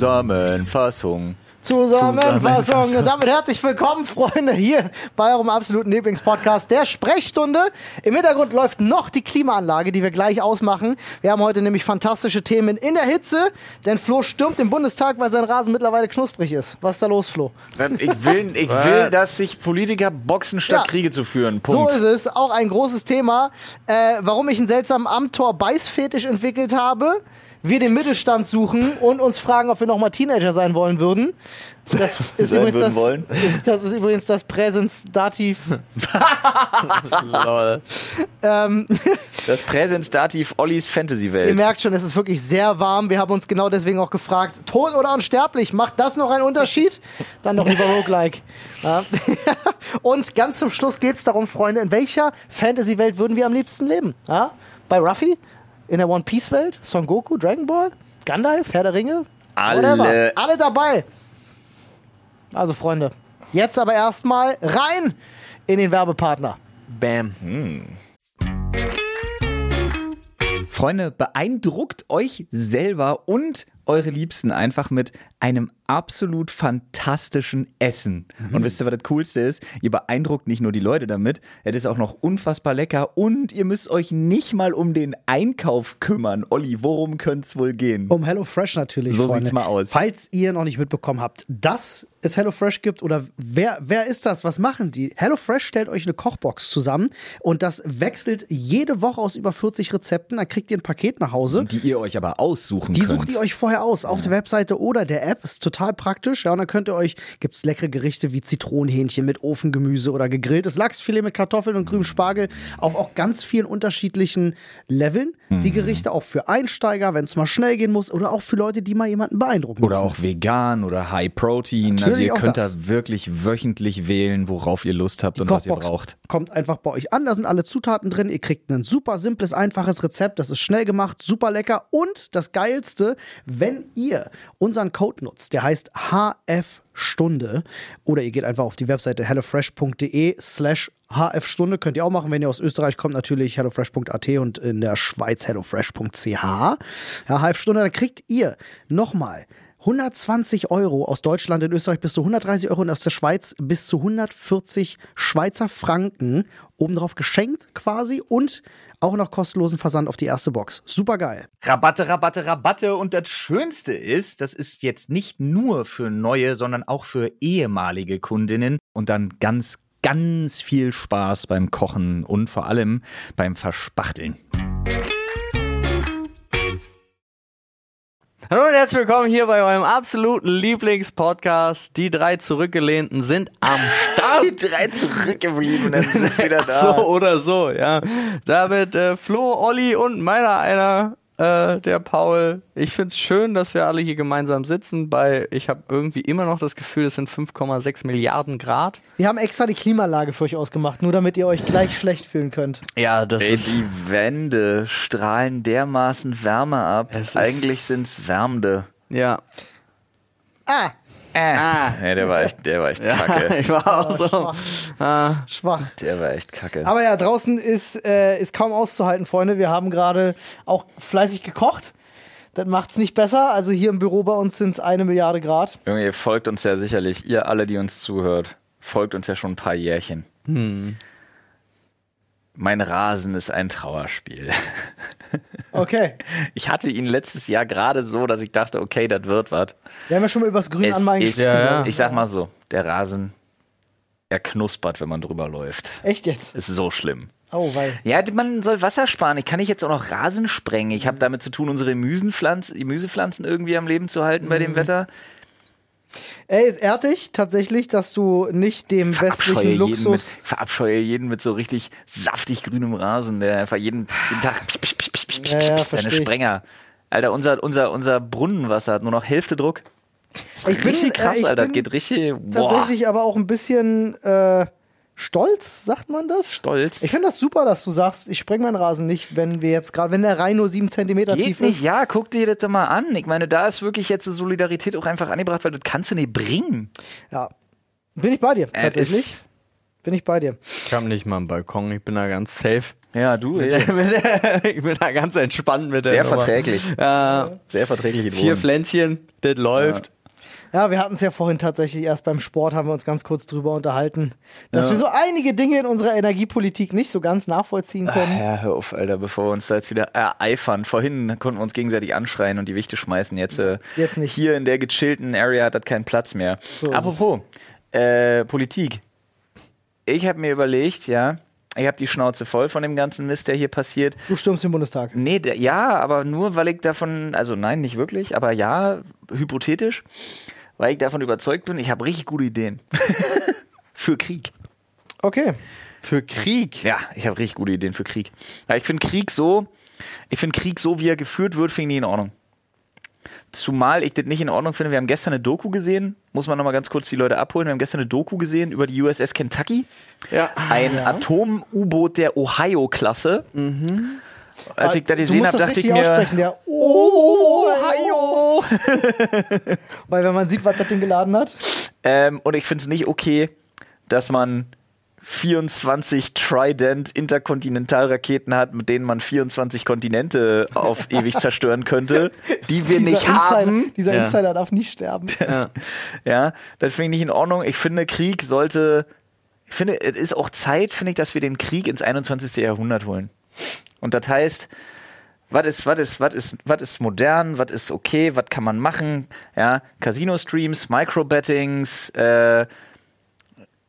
Zusammenfassung. Zusammenfassung. Und damit herzlich willkommen, Freunde, hier bei eurem absoluten Lieblingspodcast der Sprechstunde. Im Hintergrund läuft noch die Klimaanlage, die wir gleich ausmachen. Wir haben heute nämlich fantastische Themen in der Hitze, denn Flo stürmt im Bundestag, weil sein Rasen mittlerweile knusprig ist. Was ist da los, Flo? Ich will, ich will dass sich Politiker boxen, statt Ja. Kriege zu führen. Punkt. So ist es. Auch ein großes Thema. Äh, warum ich einen seltsamen Amtor-Beißfetisch entwickelt habe. Wir den Mittelstand suchen und uns fragen, ob wir nochmal Teenager sein wollen würden. Das ist, Sein übrigens würden das, wollen? ist, das ist übrigens das Präsensdativ. Lol. Ähm, Das Präsensdativ Ollis ihr Fantasy-Welt. merkt schon, es ist wirklich sehr warm. Wir haben uns genau deswegen auch gefragt, tot oder unsterblich, macht das noch einen Unterschied? Dann doch lieber Roguelike. Ja. Und ganz zum Schluss geht es darum, Freunde, in welcher Fantasy-Welt würden wir am liebsten leben? Ja? Bei Ruffy? In der One-Piece-Welt? Son Goku? Dragon Ball? Gandalf? Herr der Ringe? Alle. Whatever. Alle dabei. Also, Freunde, jetzt aber erstmal rein in den Werbepartner. Bam. Freunde, beeindruckt euch selber und eure Liebsten einfach mit einem absolut fantastischen Essen. Und wisst ihr, was das Coolste ist? Ihr beeindruckt nicht nur die Leute damit, es ist auch noch unfassbar lecker und ihr müsst euch nicht mal um den Einkauf kümmern. Olli, worum könnte es wohl gehen? Um HelloFresh natürlich. So Freunde. sieht's mal aus. Falls ihr noch nicht mitbekommen habt, dass es HelloFresh gibt oder wer, wer ist das? Was machen die? HelloFresh stellt euch eine Kochbox zusammen und das wechselt jede Woche aus über 40 Rezepten. Dann kriegt ihr ein Paket nach Hause. Die ihr euch aber aussuchen Die könnt. sucht ihr euch vorher aus auf der Webseite oder der App. Ist total praktisch. Ja, und dann könnt ihr euch, gibt's leckere Gerichte wie Zitronenhähnchen mit Ofengemüse oder gegrilltes Lachsfilet mit Kartoffeln und grünem Spargel auf auch ganz vielen unterschiedlichen Leveln. Mhm. Die Gerichte auch für Einsteiger, wenn es mal schnell gehen muss oder auch für Leute, die mal jemanden beeindrucken Oder müssen. auch vegan oder High Protein. also Natürlich ihr auch könnt das. da wirklich wöchentlich wählen, worauf ihr Lust habt und was ihr Kochbox braucht. kommt einfach bei euch an. Da sind alle Zutaten drin. Ihr kriegt ein super simples, einfaches Rezept. Das ist schnell gemacht, super lecker. Und das Geilste, wenn ihr unseren Code nutzt, der heißt HF-Stunde, oder ihr geht einfach auf die Webseite hellofresh.de slash HF-Stunde. Könnt ihr auch machen. Wenn ihr aus Österreich kommt, natürlich hellofresh.at und in der Schweiz hellofresh.ch. Ja, HF-Stunde, dann kriegt ihr nochmal 120 Euro aus Deutschland, in Österreich bis zu 130 Euro und aus der Schweiz bis zu 140 Schweizer Franken obendrauf geschenkt quasi und auch noch kostenlosen Versand auf die erste Box. Super geil. Rabatte, Rabatte, Rabatte. Und das Schönste ist, das ist jetzt nicht nur für neue, sondern auch für ehemalige Kundinnen. Und dann ganz, ganz viel Spaß beim Kochen und vor allem beim Verspachteln. Hallo und herzlich willkommen hier bei eurem absoluten Lieblingspodcast. Die drei Zurückgelehnten sind am Start. Die drei zurückgebliebenen sind wieder da. So oder so, ja. Damit äh, Flo, Olli und meiner einer, äh, der Paul. Ich find's schön, dass wir alle hier gemeinsam sitzen. Bei, ich habe irgendwie immer noch das Gefühl, es sind 5,6 Milliarden Grad. Wir haben extra die Klimaanlage für euch ausgemacht, nur damit ihr euch gleich schlecht fühlen könnt. Ja, das Ey, ist. die Wände strahlen dermaßen Wärme ab. Es ist- Eigentlich sind's Wärmende. Ja. Ah, Ah. Nee, der war echt, der war echt kacke. ich war auch so. schwach. Ah. schwach. Der war echt kacke. Aber ja, draußen ist, äh, ist kaum auszuhalten, Freunde. Wir haben gerade auch fleißig gekocht. Das macht's nicht besser. Also hier im Büro bei uns sind es eine Milliarde Grad. Junge, ihr folgt uns ja sicherlich, ihr alle, die uns zuhört, folgt uns ja schon ein paar Jährchen. Mein Rasen ist ein Trauerspiel. Okay. Ich hatte ihn letztes Jahr gerade so, dass ich dachte, okay, das wird was. Wir haben ja schon mal übers Grün Es anmalen ist, gesprochen. Ja, ja. Ich sag mal so, der Rasen, er knuspert, wenn man drüber läuft. Echt jetzt? Ist so schlimm. Oh, weil. Ja, man soll Wasser sparen. Ich kann nicht jetzt auch noch Rasen sprengen. Ich habe Mhm. damit zu tun, unsere Gemüsepflanzen irgendwie am Leben zu halten bei Mhm. dem Wetter. Ey, ist ehrt dich tatsächlich, dass du nicht dem Verabscheue westlichen jeden, mit, Luxus. verabscheue jeden mit so richtig saftig grünem Rasen, der einfach jeden, jeden Tag Ja, ja, deine versteh ich. Sprenger. Alter, unser, unser, unser Brunnenwasser hat nur noch Hälfte Druck. Ich bin, Richtig krass, äh, ich Alter. bin Geht richtig boah, tatsächlich aber auch ein bisschen äh, stolz, sagt man das? stolz. Ich finde das super, dass du sagst, ich spreng meinen Rasen nicht, wenn wir jetzt gerade, wenn der Rhein nur sieben Zentimeter Geht tief nicht, ist. ja, guck dir das doch mal an. Ich meine, da ist wirklich jetzt Solidarität Solidarität auch einfach angebracht, weil das kannst du nicht bringen. Ja. Bin ich bei dir, Äh, tatsächlich. ist- Bin ich bei dir. Ich habe nicht mal einen Balkon, ich bin da ganz safe. Ja, du. ich bin da ganz entspannt mit der Sehr Nummer. verträglich. Äh, Sehr verträgliche vier Pflänzchen, das läuft. Ja, wir hatten es ja vorhin tatsächlich erst beim Sport, haben wir uns ganz kurz drüber unterhalten, dass wir so einige Dinge in unserer Energiepolitik nicht so ganz nachvollziehen können. Ja, hör auf, Alter, bevor wir uns da jetzt wieder ereifern. Vorhin konnten wir uns gegenseitig anschreien und die Wichte schmeißen. Jetzt, äh, Jetzt nicht. Hier in der gechillten Area hat das keinen Platz mehr. So Apropos, äh, Politik. Ich habe mir überlegt, ja, ich habe die Schnauze voll von dem ganzen Mist, der hier passiert. Du stürmst den Bundestag. Nee, der, ja, aber nur, weil ich davon, also nein, nicht wirklich, aber ja, hypothetisch, weil ich davon überzeugt bin, ich habe richtig gute Ideen. für Krieg. Okay. Für Krieg. Ja, ich habe richtig gute Ideen für Krieg. Ja, ich finde Krieg so, ich finde Krieg so, wie er geführt wird, finde ich nicht in Ordnung. Zumal ich das nicht in Ordnung finde. Wir haben gestern eine Doku gesehen, muss man nochmal ganz kurz die Leute abholen. Wir haben gestern eine Doku gesehen über die USS Kentucky. Ja. Ein Atom-U-Boot der Ohio-Klasse. Als ich das du gesehen habe, das dachte ich mir, der Weil wenn man sieht, was das Ding geladen hat. Ähm, und ich finde es nicht okay, dass man 24 Trident Interkontinentalraketen hat, mit denen man 24 Kontinente auf ewig zerstören könnte, die wir dieser nicht Insider, haben. Dieser Ja. Insider darf nicht sterben. Ja, das finde ich nicht in Ordnung. Ich finde, Krieg sollte, ich finde, es ist auch Zeit, finde ich, dass wir den Krieg ins 21. Jahrhundert holen. Und das heißt, was ist, was ist, was ist, was ist modern, was ist okay, was kann man machen? Ja, Casino-Streams, Microbettings, äh,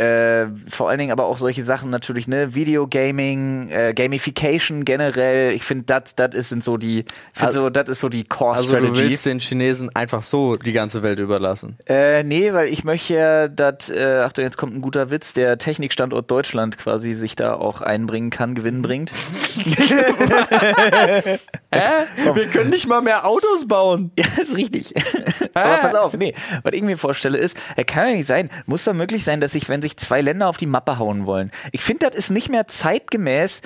äh, vor allen Dingen aber auch solche Sachen natürlich, ne, Videogaming, äh, Gamification generell. Ich finde, das, das ist sind so die, ich Also- so, das ist so die Core Also Strategy. du willst den Chinesen einfach so die ganze Welt überlassen. Äh, nee, weil ich möchte ja, dass, äh, Achtung, jetzt kommt ein guter Witz, der Technikstandort Deutschland quasi sich da auch einbringen kann, Gewinn bringt. Wir können nicht mal mehr Autos bauen. Ja, ist richtig. Aber pass auf, nee, was ich mir vorstelle ist, äh, kann ja nicht sein, muss doch möglich sein, dass sich, wenn sich zwei Länder auf die Mappe hauen wollen, ich finde, das ist nicht mehr zeitgemäß,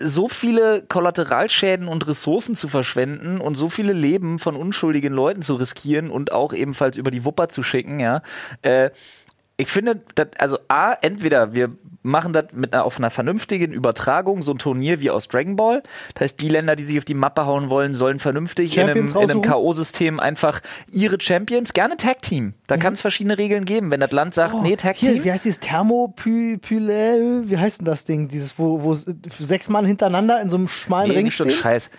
so viele Kollateralschäden und Ressourcen zu verschwenden und so viele Leben von unschuldigen Leuten zu riskieren und auch ebenfalls über die Wupper zu schicken, ja. Äh, ich finde, das, also A, entweder wir machen das mit einer, auf einer vernünftigen Übertragung, so ein Turnier wie aus Dragon Ball. Das heißt, die Länder, die sich auf die Mappe hauen wollen, sollen vernünftig in einem, Champions in einem raussuchen? K.O.-System einfach ihre Champions, gerne Tag Team. Da kann es verschiedene Regeln geben. Wenn das Land sagt, nee, Tag Oh, Hier, Team. wie heißt dieses Thermopylel? Wie heißt denn das Ding? Dieses, wo, wo sechs Mann hintereinander in so einem schmalen Nee, Ring stehen? Scheiß.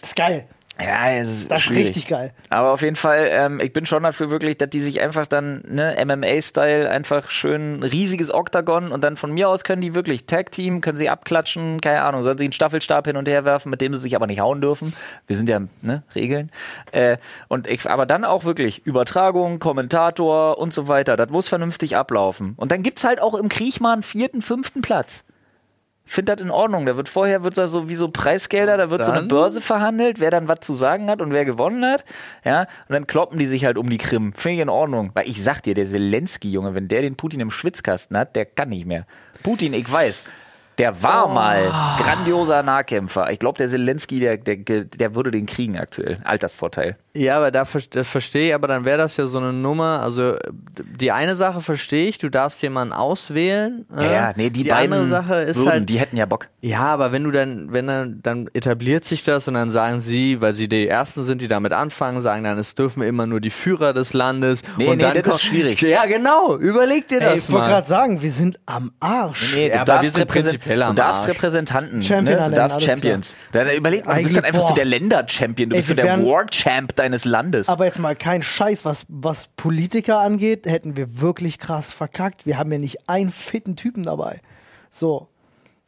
Das ist geil. Ja, ist Das ist schwierig. richtig geil. Aber auf jeden Fall, ähm, ich bin schon dafür wirklich, dass die sich einfach dann, ne, MMA-Style, einfach schön riesiges Oktagon und dann von mir aus können die wirklich Tag-Team, können sie abklatschen, keine Ahnung, sollen sie einen Staffelstab hin und her werfen, mit dem sie sich aber nicht hauen dürfen. Wir sind ja, ne, Regeln. Äh, und ich, aber dann auch wirklich Übertragung, Kommentator und so weiter. Das muss vernünftig ablaufen. Und dann gibt's halt auch im Krieg mal einen vierten, fünften Platz. Finde das in Ordnung. Da wird vorher wird da so wie so Preisgelder, da wird so eine Börse verhandelt, wer dann was zu sagen hat und wer gewonnen hat. Ja, und dann kloppen die sich halt um die Krim. Finde ich in Ordnung. Weil ich sag dir, der Zelensky, Junge, wenn der den Putin im Schwitzkasten hat, der kann nicht mehr. Putin, ich weiß. Der war mal grandioser Nahkämpfer. Ich glaube, der Zelensky, der, der, der würde den kriegen aktuell. Altersvorteil. Ja, aber da das verstehe ich, aber dann wäre das ja so eine Nummer. Also die eine Sache verstehe ich, du darfst jemanden auswählen. äh, nee, die, die beiden andere Sache ist würden, halt, die hätten ja Bock. ja, aber wenn du dann, wenn dann, dann etabliert sich das und dann sagen sie, weil sie die ersten sind, die damit anfangen, sagen dann, es dürfen immer nur die Führer des Landes. Nee, und nee, dann das ist kommt- schwierig. Ja, genau. Überleg dir Ey, das ich wollte gerade sagen, wir sind am Arsch. Nee, Ja, du aber wir darfst, prinzipiell du am darfst Arsch. Repräsentanten. Champion ne? Du darfst Champions. Da überleg mal, du bist dann einfach so boah. der Länder-Champion. Du bist so Ey, der War-Champ deines Landes. Aber jetzt mal kein Scheiß, was, was Politiker angeht, hätten wir wirklich krass verkackt. Wir haben ja nicht einen fitten Typen dabei. So.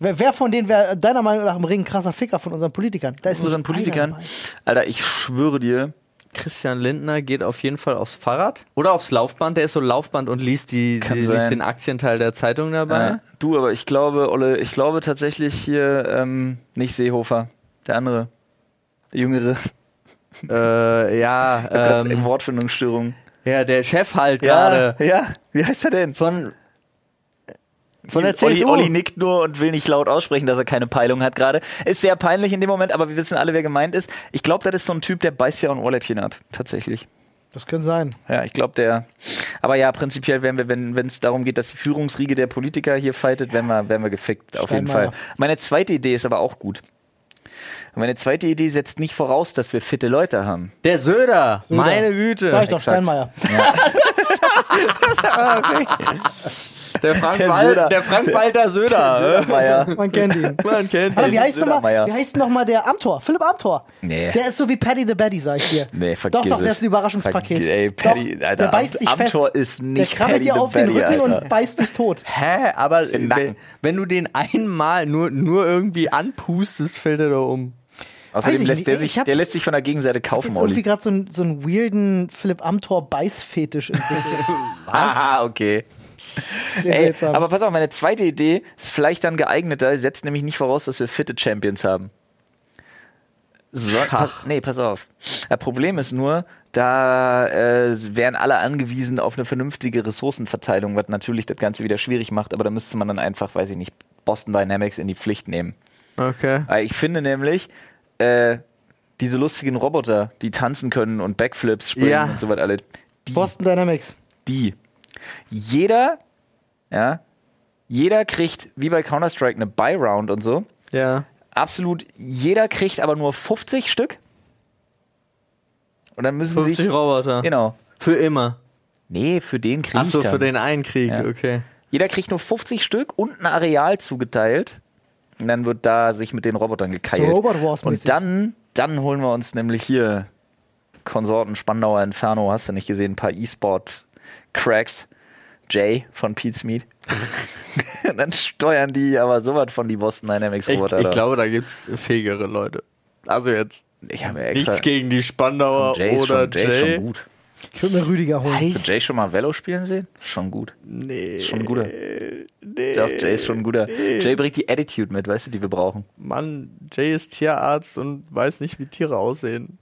Wer, wer von denen wäre deiner Meinung nach im Ring ein krasser Ficker von unseren Politikern? Da ist unseren Politikern. Alter, ich schwöre dir, Christian Lindner geht auf jeden Fall aufs Fahrrad oder aufs Laufband. Der ist so Laufband und liest, die, die, liest den Aktienteil der Zeitung dabei. äh, du, aber ich glaube, Olle, ich glaube tatsächlich hier ähm, nicht Seehofer. Der andere. Der Jüngere. Äh, ja, Ähm, ähm, Wortfindungsstörung. ja, der Chef halt gerade ja. Wie heißt er denn? von von der Olli, CSU. Olli nickt nur und will nicht laut aussprechen, dass er keine Peilung hat gerade. Ist sehr peinlich in dem Moment, aber wir wissen alle, wer gemeint ist. Ich glaube, das ist so ein Typ, der beißt ja auch ein Ohrläppchen ab. Tatsächlich. Das kann sein. Ja, ich glaube, der. Aber ja, prinzipiell werden wir, wenn es darum geht, dass die Führungsriege der Politiker hier fightet, werden wir, werden wir gefickt, auf jeden Steinmeier. Fall. Meine zweite Idee ist aber auch gut. Meine zweite Idee setzt nicht voraus, dass wir fitte Leute haben. Der Söder, Söder. meine Güte. Sag ich doch, exakt. Steinmeier. Der Frank, Der Wal Söder. der Frank Walter Söder. Södermeier. Man kennt ihn. Man kennt Aber ihn. wie heißt noch mal, Södermeier. wie heißt noch der Amtor? Philipp Amtor. Nee. Der ist so wie Paddy the Baddy, sag ich dir. Nee, vergiss Doch, doch, der ist ein Überraschungspaket. Vergiss- ey, Paddy, doch, Alter, der beißt dich fest. Amtor ist nicht der krabbelt dir auf den Baddy, Rücken Alter. und beißt dich tot. Hä? Aber Den wenn, wenn du den einmal nur, nur irgendwie anpustest, fällt er da um. Außerdem ich lässt der Ich sich, hab- der lässt sich von der Gegenseite kaufen, irgendwie Olli. gerade so, einen- so einen weirden Philipp Amthor Beißfetisch entwickelt. Ah, okay. Ey, aber pass auf, meine zweite Idee ist vielleicht dann geeigneter, setzt nämlich nicht voraus, dass wir fitte Champions haben. So, pass, nee, pass auf. Das Problem ist nur, da äh, wären alle angewiesen auf eine vernünftige Ressourcenverteilung, was natürlich das Ganze wieder schwierig macht, aber da müsste man dann einfach, weiß ich nicht, Boston Dynamics in die Pflicht nehmen. Okay. Weil ich finde nämlich, äh, diese lustigen Roboter, die tanzen können und Backflips springen Ja. und so was alle, die, Boston Dynamics. die. Jeder, ja, jeder kriegt, wie bei Counter-Strike, eine Buy-Round und so. Ja. Absolut, jeder kriegt aber nur 50 Stück. Und dann müssen 50 sich. Roboter. Genau. Für immer. Nee, für den Krieg. Ach so, dann. für den einen Krieg, Ja. okay. Jeder kriegt nur 50 Stück und ein Areal zugeteilt. Und dann wird da sich mit den Robotern gekeilt. So Robot Wars mäßig. und dann, dann holen wir uns nämlich hier Konsorten Spandauer Inferno, hast du nicht gesehen, ein paar E-Sport-Cracks. Jay von Pete Smith. Und dann steuern die aber sowas von die Boston Dynamics Ich, Roboter. ich da. glaube, da gibt's fähigere Leute. Also jetzt ich habe ja extra. nichts gegen die Spandauer Jay ist oder schon, Jay ist Jay. schon gut. Ich würde mir Rüdiger holen. Hast du Jay schon mal Velo spielen sehen? Schon gut. Nee. Ist schon ein guter. Nee. Doch, Jay ist schon ein guter. Jay bringt die Attitude mit, weißt du, die wir brauchen. Mann, Jay ist Tierarzt und weiß nicht, wie Tiere aussehen.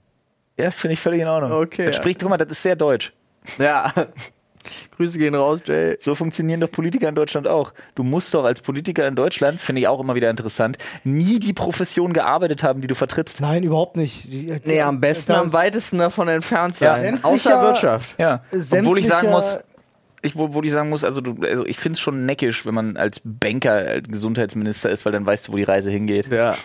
Ja, finde ich völlig in Ordnung. Okay, spricht, guck mal, das ist sehr deutsch. Ja. Grüße gehen raus, Jay. So funktionieren doch Politiker in Deutschland auch. Du musst doch als Politiker in Deutschland, finde ich auch immer wieder interessant, nie die Profession gearbeitet haben, die du vertrittst. Nein, überhaupt nicht. Die- Nee, am besten am weitesten davon entfernt Ja. sein. Sämtlicher- Außer Wirtschaft. Ja. Obwohl ich sagen muss, ich, wo, wo ich sagen muss, also, du, also ich finde es schon neckisch, wenn man als Banker äh, Gesundheitsminister ist, weil dann weißt du, wo die Reise hingeht. Ja.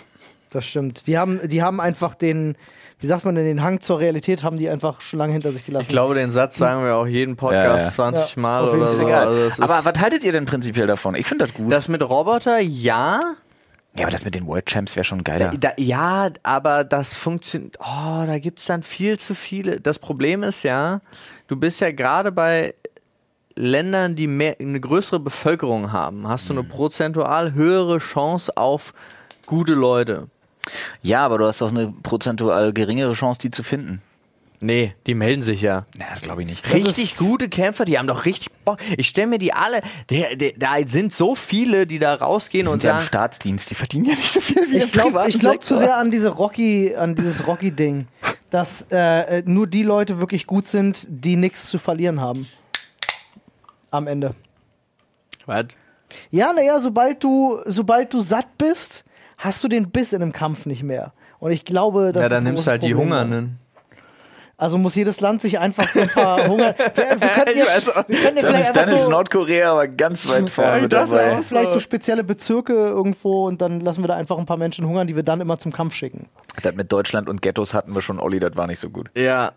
Das stimmt. Die haben, die haben einfach den, wie sagt man denn, den Hang zur Realität haben die einfach schon lange hinter sich gelassen. Ich glaube, den Satz sagen wir auch jeden Podcast Ja, ja. 20 Ja, Mal oder so. Also es aber was haltet ihr denn prinzipiell davon? Ich finde das gut. das mit Roboter, ja. ja, aber das mit den World Champs wäre schon geiler. Da, ja, aber das funktioniert. Oh, da gibt's dann viel zu viele. Das Problem ist ja, du bist ja gerade bei Ländern, die mehr, eine größere Bevölkerung haben, hast du eine prozentual höhere Chance auf gute Leute. Ja, aber du hast doch eine prozentual geringere Chance, die zu finden. Nee, die melden sich ja. Na, das glaube ich nicht. Richtig gute Kämpfer, die haben doch richtig Bock. Ich stelle mir die alle, der, der, da sind so viele, die da rausgehen Die und sind ja im sagen, Staatsdienst, die verdienen ja nicht so viel wie ich glaube glaub zu sehr an diese Rocky, an dieses Rocky-Ding, dass äh, äh, nur die Leute wirklich gut sind, die nichts zu verlieren haben. Am Ende. was? Ja, naja, sobald du, sobald du satt bist, hast du den Biss in einem Kampf nicht mehr. Und ich glaube, das Ja, ist dann nimmst halt die Problem. Hungernden. Also muss jedes Land sich einfach so ein paar Hunger. Wir, wir könnten ja, weiß auch. wir könnten ja Dann ist, dann einfach ist so, Nordkorea aber ganz weit vorne mit dabei. auch. vielleicht so spezielle Bezirke irgendwo und dann lassen wir da einfach ein paar Menschen hungern, die wir dann immer zum Kampf schicken. Das mit Deutschland und Ghettos hatten wir schon, Olli, das war nicht so gut. Ja.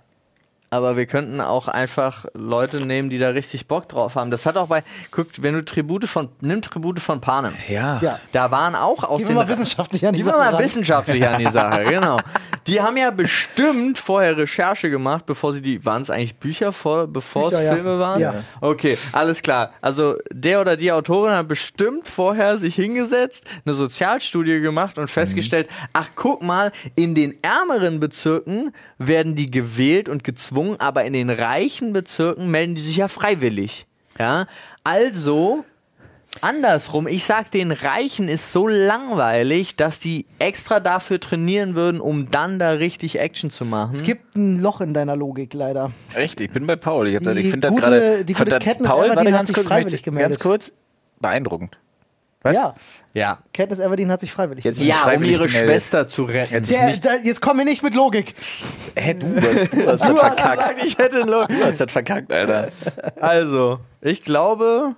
Aber wir könnten auch einfach Leute nehmen, die da richtig Bock drauf haben. Das hat auch bei, guckt, wenn du Tribute von, nimm Tribute von Panem. Ja. Ja. Da waren auch aus Gehen den wir mal wissenschaftlich an die wir Sache mal ran. wissenschaftlich an die Sache, genau. Die haben ja bestimmt vorher Recherche gemacht, bevor sie die, waren es eigentlich Bücher, vor, bevor Bücher, es ja. Filme waren? Ja. Okay, alles klar. Also der oder die Autorin hat bestimmt vorher sich hingesetzt, eine Sozialstudie gemacht und festgestellt, ach guck mal, in den ärmeren Bezirken werden die gewählt und gezwungen, aber in den reichen Bezirken melden die sich ja freiwillig. Ja, also Andersrum, ich sag, den Reichen ist so langweilig, dass die extra dafür trainieren würden, um dann da richtig Action zu machen. Es gibt ein Loch in deiner Logik, leider. Echt, ich bin bei Paul. Ich, hab ich finde das gute- gerade. die gute das- Katniss Paul, Everdeen hat ganz sich kurz, freiwillig gemeldet. Ganz kurz, beeindruckend. Was? Ja, Ja. Katniss Everdeen hat sich freiwillig Jetzt- gemeldet. Ja, um ihre gemeldet. Schwester zu retten. Der, da, jetzt komm mir nicht mit Logik. Hä, du hast, du hast das Du hast verkackt. ich hätte einen Du hast das verkackt, Alter. Also, ich glaube,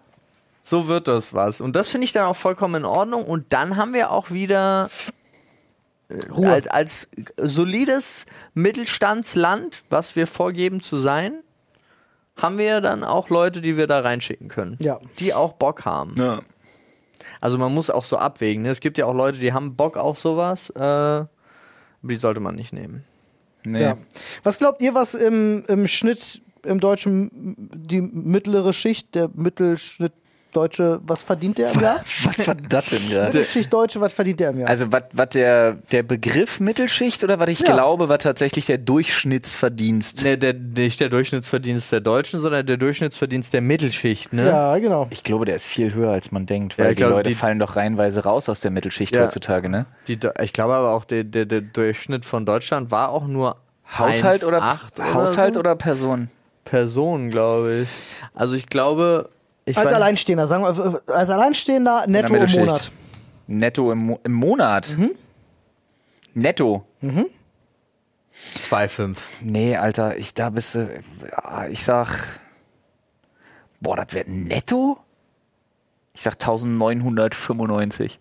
so wird das was. Und das finde ich dann auch vollkommen in Ordnung. Und dann haben wir auch wieder äh, Ruhe. Als, als solides Mittelstandsland, was wir vorgeben zu sein, haben wir dann auch Leute, die wir da reinschicken können. Ja. Die auch Bock haben. Ja. Also man muss auch so abwägen. Ne? Es gibt ja auch Leute, die haben Bock auf sowas. Äh, aber die sollte man nicht nehmen. Nee. Ja. Was glaubt ihr, was im, im Schnitt im Deutschen die mittlere Schicht, der Mittelschnitt Deutsche, was verdient der im Jahr? Was war das denn gerade? Mittelschicht Deutsche, was verdient der im Jahr? Also, was der, der Begriff Mittelschicht oder was ich Ja. glaube, war tatsächlich der Durchschnittsverdienst? Ne, der, nicht der Durchschnittsverdienst der Deutschen, sondern der Durchschnittsverdienst der Mittelschicht. Ne? ja, genau. Ich glaube, der ist viel höher, als man denkt, Ja, weil ich die glaube, Leute die- fallen doch reihenweise raus aus der Mittelschicht Ja. heutzutage, ne? Die, ich glaube aber auch, der, der, der Durchschnitt von Deutschland war auch nur Haushalt oder, 1,8 Haushalt so? oder Person? Personen, glaube ich. Also ich glaube, ich Als Alleinstehender, sagen wir, als Alleinstehender netto im. Monat. Netto im, Mo im Monat? Mhm. Netto? 2,5. Nee, Alter, ich da bist du. ja, Ich sag. Boah, das wird netto? Ich sag 1995.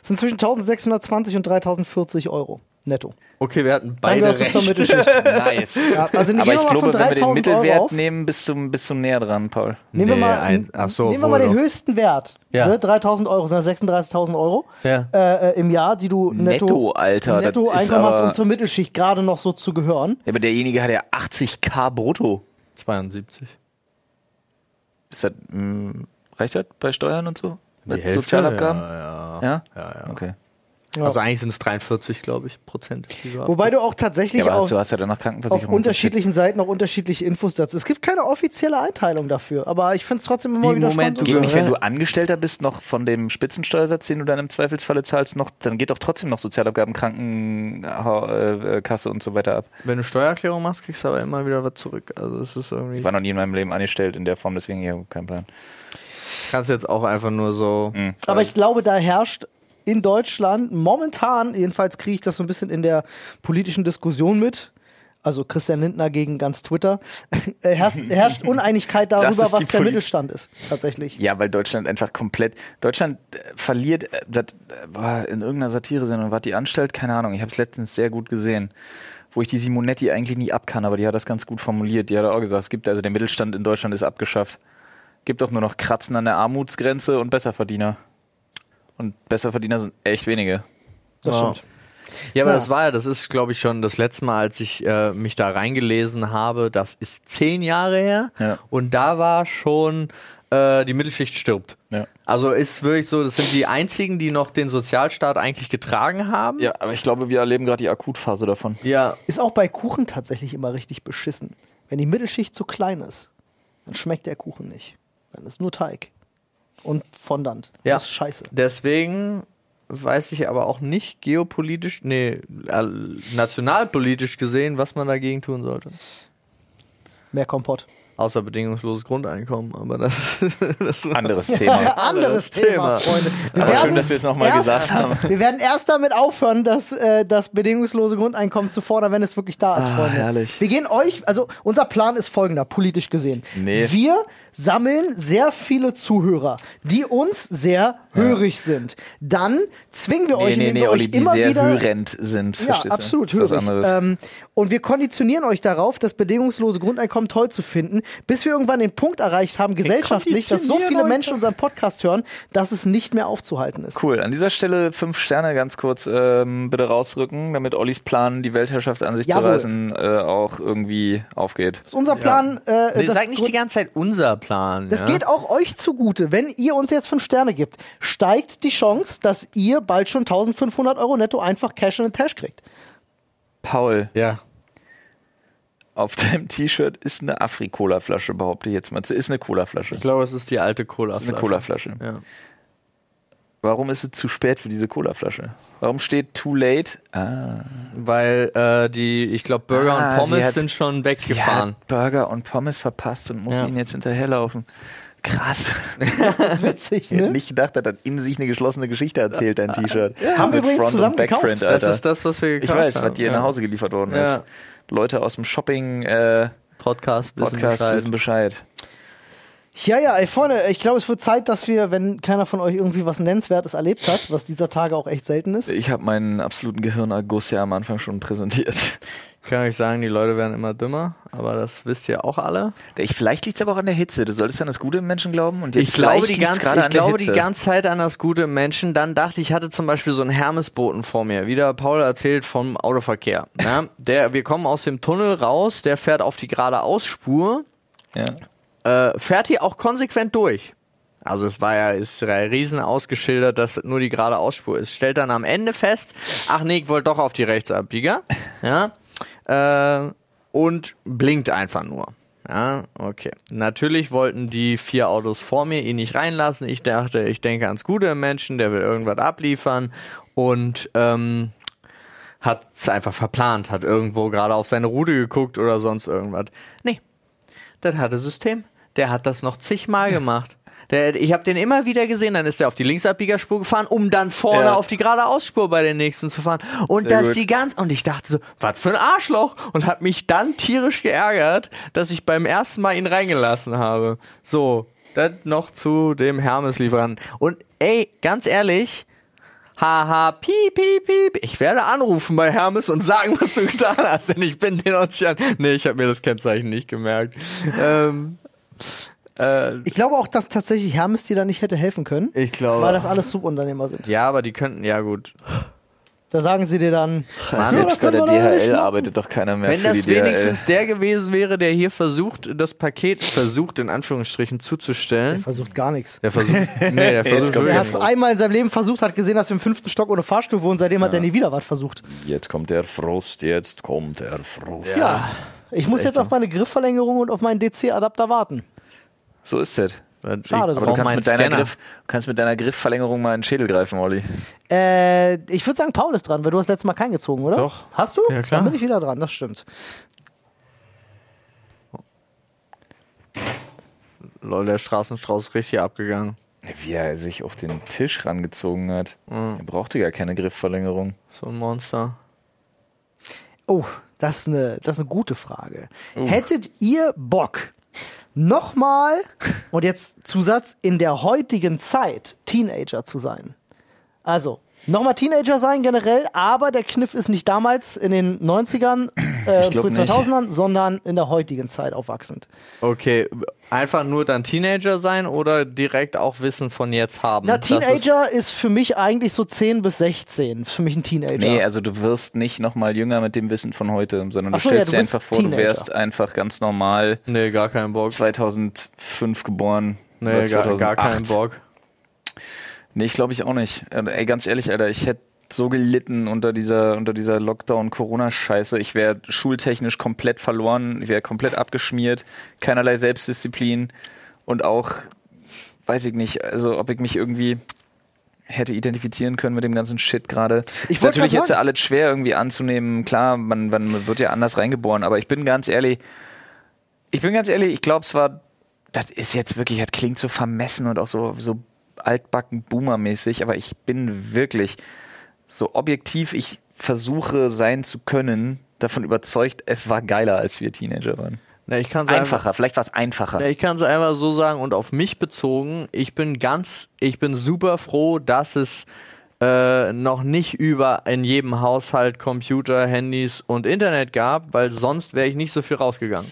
Das sind zwischen 1620 und 3040 Euro netto. Okay, wir hatten beide gehörst du zur recht. Mittelschicht. Nice. Ja, also Aber gehen wir ich mal glaube, von wenn wir den 3000 Euro Mittelwert auf. nehmen, bist du, bist du näher dran, Paul. Nehmen wir Nee, mal, ein- ach so, nehmen wir mal den doch. höchsten Wert. Ja. Ne, 3000 Euro, sind das 36.000 Euro Ja. äh, äh, im Jahr, die du netto, Netto, Alter, das netto ist Einkommen hast, um zur Mittelschicht gerade noch so zu gehören. Ja, aber derjenige hat ja 80k brutto. 72. Ist das, mh, reicht das bei Steuern und so? Bei Die Hälfte? Sozialabgaben? Ja, ja. Ja? ja, ja. Okay. Ja. Also eigentlich sind es 43, glaube ich, Prozent. Wobei du auch tatsächlich Ja, auf, du hast ja dann noch auf Krankenversicherung. unterschiedlichen Seiten auch unterschiedliche Infos dazu. Es gibt keine offizielle Einteilung dafür, aber ich finde es trotzdem immer Wie, wieder Moment, spannend. Geht so. nicht, wenn du Angestellter bist, noch von dem Spitzensteuersatz, den du dann im Zweifelsfalle zahlst, noch, dann geht doch trotzdem noch Sozialabgaben, Krankenkasse und so weiter ab. Wenn du Steuererklärung machst, kriegst du aber immer wieder was zurück. Also es ist irgendwie. Ich war noch nie in meinem Leben angestellt in der Form, deswegen ja, kein Plan. kannst jetzt auch einfach nur so. Mhm. Aber ich glaube, da herrscht in Deutschland momentan, jedenfalls kriege ich das so ein bisschen in der politischen Diskussion mit, also Christian Lindner gegen ganz Twitter, herrscht, herrscht Uneinigkeit darüber, was der Poli- Mittelstand ist, tatsächlich. Ja, weil Deutschland einfach komplett. Deutschland äh, verliert, äh, das äh, war in irgendeiner Satire-Sendung, war die Anstalt, keine Ahnung, ich habe es letztens sehr gut gesehen, wo ich die Simonetti eigentlich nie ab kann, aber die hat das ganz gut formuliert. Die hat auch gesagt, es gibt also der Mittelstand in Deutschland ist abgeschafft. Gibt doch nur noch Kratzen an der Armutsgrenze und Besserverdiener. Und Besserverdiener sind echt wenige. Das Ja. stimmt. Ja, aber Ja. das war ja, das ist, glaube ich, schon das letzte Mal, als ich äh, mich da reingelesen habe. Das ist zehn Jahre her. Ja. Und da war schon äh, die Mittelschicht stirbt. Ja. Also ist wirklich so, das sind die einzigen, die noch den Sozialstaat eigentlich getragen haben. Ja, aber ich glaube, wir erleben gerade die Akutphase davon. Ja. Ist auch bei Kuchen tatsächlich immer richtig beschissen. Wenn die Mittelschicht zu klein ist, dann schmeckt der Kuchen nicht. Dann ist nur Teig. Und Fondant. Ja. Das ist scheiße. Deswegen weiß ich aber auch nicht geopolitisch, nee, äh, nationalpolitisch gesehen, was man dagegen tun sollte. Mehr Kompott. Außer bedingungsloses Grundeinkommen, aber das, das Anderes Thema. Anderes Thema, Thema. Freunde. Wir Aber schön, dass wir es nochmal gesagt haben. Wir werden erst damit aufhören, das, äh, das bedingungslose Grundeinkommen zu fordern, wenn es wirklich da ist, Ah, Freunde. herrlich. Wir gehen euch, also unser Plan ist folgender, politisch gesehen. Nee. Wir sammeln sehr viele Zuhörer, die uns sehr hörig sind. Dann zwingen wir euch, Nee, nee, indem nee, wir Olli, euch die immer sehr wieder hörend sind. ja, absolut, ist hörig. Ähm, und wir konditionieren euch darauf, das bedingungslose Grundeinkommen toll zu finden, bis wir irgendwann den Punkt erreicht haben, gesellschaftlich, dass so viele Menschen unseren Podcast hören, dass es nicht mehr aufzuhalten ist. Cool. An dieser Stelle fünf Sterne ganz kurz ähm, bitte rausrücken, damit Ollis Plan, die Weltherrschaft an sich Jawohl. zu reißen, äh, auch irgendwie aufgeht. Das ist unser Plan. Äh, Nee, das nicht die ganze Zeit unser Plan. Das ja? geht auch euch zugute. Wenn ihr uns jetzt fünf Sterne gibt, steigt die Chance, dass ihr bald schon 1500 Euro netto einfach Cash in den Tash kriegt. Paul, Ja. Auf deinem T-Shirt ist eine Afri-Cola-Flasche, behaupte ich jetzt mal. Ist eine Cola-Flasche. Ich glaube, es ist die alte Cola. Das ist eine Cola-Flasche. Ja. Warum ist es zu spät für diese Cola-Flasche? Warum steht too late? Ah, Weil äh, die, ich glaube, Burger Ah, und Pommes hat- sind schon sie weggefahren. hat Burger und Pommes verpasst und muss Ja. ihnen jetzt hinterherlaufen. Krass. Das ist witzig, Ich hätte ne? nicht gedacht, dass das in sich eine geschlossene Geschichte erzählt, dein T-Shirt. Haben wir Mit übrigens Front- zusammen und Backprint, gekauft. Das ist das, was wir ich gekauft weiß, haben. was dir ja. nach Hause geliefert worden Ja. ist. Leute aus dem Shopping äh, Podcast, wissen Podcast Bescheid. wissen Bescheid. Ja, ja, ey, Freunde, ich glaube, es wird Zeit, dass wir, wenn keiner von euch irgendwie was Nennenswertes erlebt hat, was dieser Tage auch echt selten ist. Ich habe meinen absoluten Gehirnerguss ja am Anfang schon präsentiert. Ich kann euch sagen, die Leute werden immer dümmer, aber das wisst ihr auch alle. Ich, vielleicht liegt es aber auch an der Hitze. Du solltest an das Gute im Menschen glauben. Und jetzt Ich glaube, die ganze, gerade ich glaube die ganze Zeit an das gute im Menschen. Dann dachte ich, hatte zum Beispiel so einen Hermesboten vor mir. Wieder Paul erzählt vom Autoverkehr. Ja, der, wir kommen aus dem Tunnel raus, der fährt auf die geradeausspur, Ja. Äh, fährt hier auch konsequent durch. Also es war ja, ja riesen ausgeschildert, dass nur die geradeausspur ist. Stellt dann am Ende fest, ach nee, ich wollte doch auf die Rechtsabbieger. Ja. Äh, und blinkt einfach nur. Ja, okay. Natürlich wollten die vier Autos vor mir ihn nicht reinlassen. Ich dachte, ich denke ans Gute Menschen, der will irgendwas abliefern und ähm, hat es einfach verplant, hat irgendwo gerade auf seine Route geguckt oder sonst irgendwas. Nee, das hatte System. Der hat das noch zigmal gemacht. Der, ich habe den immer wieder gesehen, dann ist er auf die Linksabbiegerspur gefahren, um dann vorne Ja. auf die geradeausspur bei den nächsten zu fahren. Und Sehr das gut. die ganz und ich dachte so, was für ein Arschloch und habe mich dann tierisch geärgert, dass ich beim ersten Mal ihn reingelassen habe. So, das noch zu dem Hermes-Lieferanten. Und ey, ganz ehrlich, haha, piep, piep, piep. Ich werde anrufen bei Hermes und sagen, was du getan hast, denn ich bin den ja. Nee, ich habe mir das Kennzeichen nicht gemerkt. ähm, äh, Ich glaube auch, dass tatsächlich Hermes dir da nicht hätte helfen können, ich glaube. weil das alles Subunternehmer sind. ja, aber die könnten, ja gut. Da sagen sie dir dann, Mann, Selbst bei der DHL arbeitet doch keiner mehr Wenn für das die DHL. wenigstens der gewesen wäre, der hier versucht, das Paket versucht, in Anführungsstrichen, zuzustellen. versucht gar nichts. Der versucht. Nee, der versucht Er hat es einmal in seinem Leben versucht, hat gesehen, dass wir im fünften Stock ohne Fahrstuhl wohnen, seitdem hat er nie wieder was versucht. Jetzt kommt der Frust, jetzt kommt der Frust. Ja. Ich muss jetzt auf meine Griffverlängerung und auf meinen DC-Adapter warten. So ist es. Schade, Aber du kannst mit, deiner Griff, kannst mit deiner Griffverlängerung mal in den Schädel greifen, Olli. Äh, ich würde sagen, Paul ist dran, weil du hast letztes Mal keinen gezogen, oder? Doch. Hast du? Ja, klar. Dann bin ich wieder dran, das stimmt. Lol, der Straßenstrauß ist richtig abgegangen. Wie er sich auf den Tisch rangezogen hat. Mhm. Er brauchte gar keine Griffverlängerung. So ein Monster. Oh, das ist eine, das ist eine gute Frage. Hättet ihr Bock, nochmal, und jetzt Zusatz, in der heutigen Zeit Teenager zu sein? Also, nochmal Teenager sein generell, aber der Kniff ist nicht damals in den 90ern, äh, frühen nicht. 2000ern, sondern in der heutigen Zeit aufwachsend. Okay, einfach nur dann Teenager sein oder direkt auch Wissen von jetzt haben? Na, Das ist- Teenager ist, für mich eigentlich so 10 bis 16. Für mich ein Teenager. Nee, also du wirst nicht nochmal jünger mit dem Wissen von heute, sondern du so, ja, stellst du dir einfach vor, du Teenager. wärst einfach ganz normal Nee, gar keinen Bock. 2005 geboren. Nee, oder gar, gar 2008. keinen Bock. Nee, ich glaube ich auch nicht. Äh, Ey, ganz ehrlich, Alter, ich hätte so gelitten unter dieser, unter dieser Lockdown-Corona-Scheiße. Ich wäre schultechnisch komplett verloren, ich wäre komplett abgeschmiert, keinerlei Selbstdisziplin und auch, weiß ich nicht, also ob ich mich irgendwie hätte identifizieren können mit dem ganzen Shit gerade. Ist natürlich jetzt alles schwer irgendwie anzunehmen. Klar, man, man wird ja anders reingeboren, aber ich bin ganz ehrlich, ich bin ganz ehrlich, ich glaube, es war, das ist jetzt wirklich, das klingt so vermessen und auch so, so altbacken Boomer-mäßig, aber ich bin wirklich so objektiv, ich versuche sein zu können, davon überzeugt, es war geiler, als wir Teenager waren. Nee, ich Einfacher, vielleicht war es einfacher. Ja, ich kann es einfach so sagen und auf mich bezogen, ich bin ganz, ich bin super froh, dass es äh, noch nicht über in jedem Haushalt Computer, Handys und Internet gab, weil sonst wäre ich nicht so viel rausgegangen.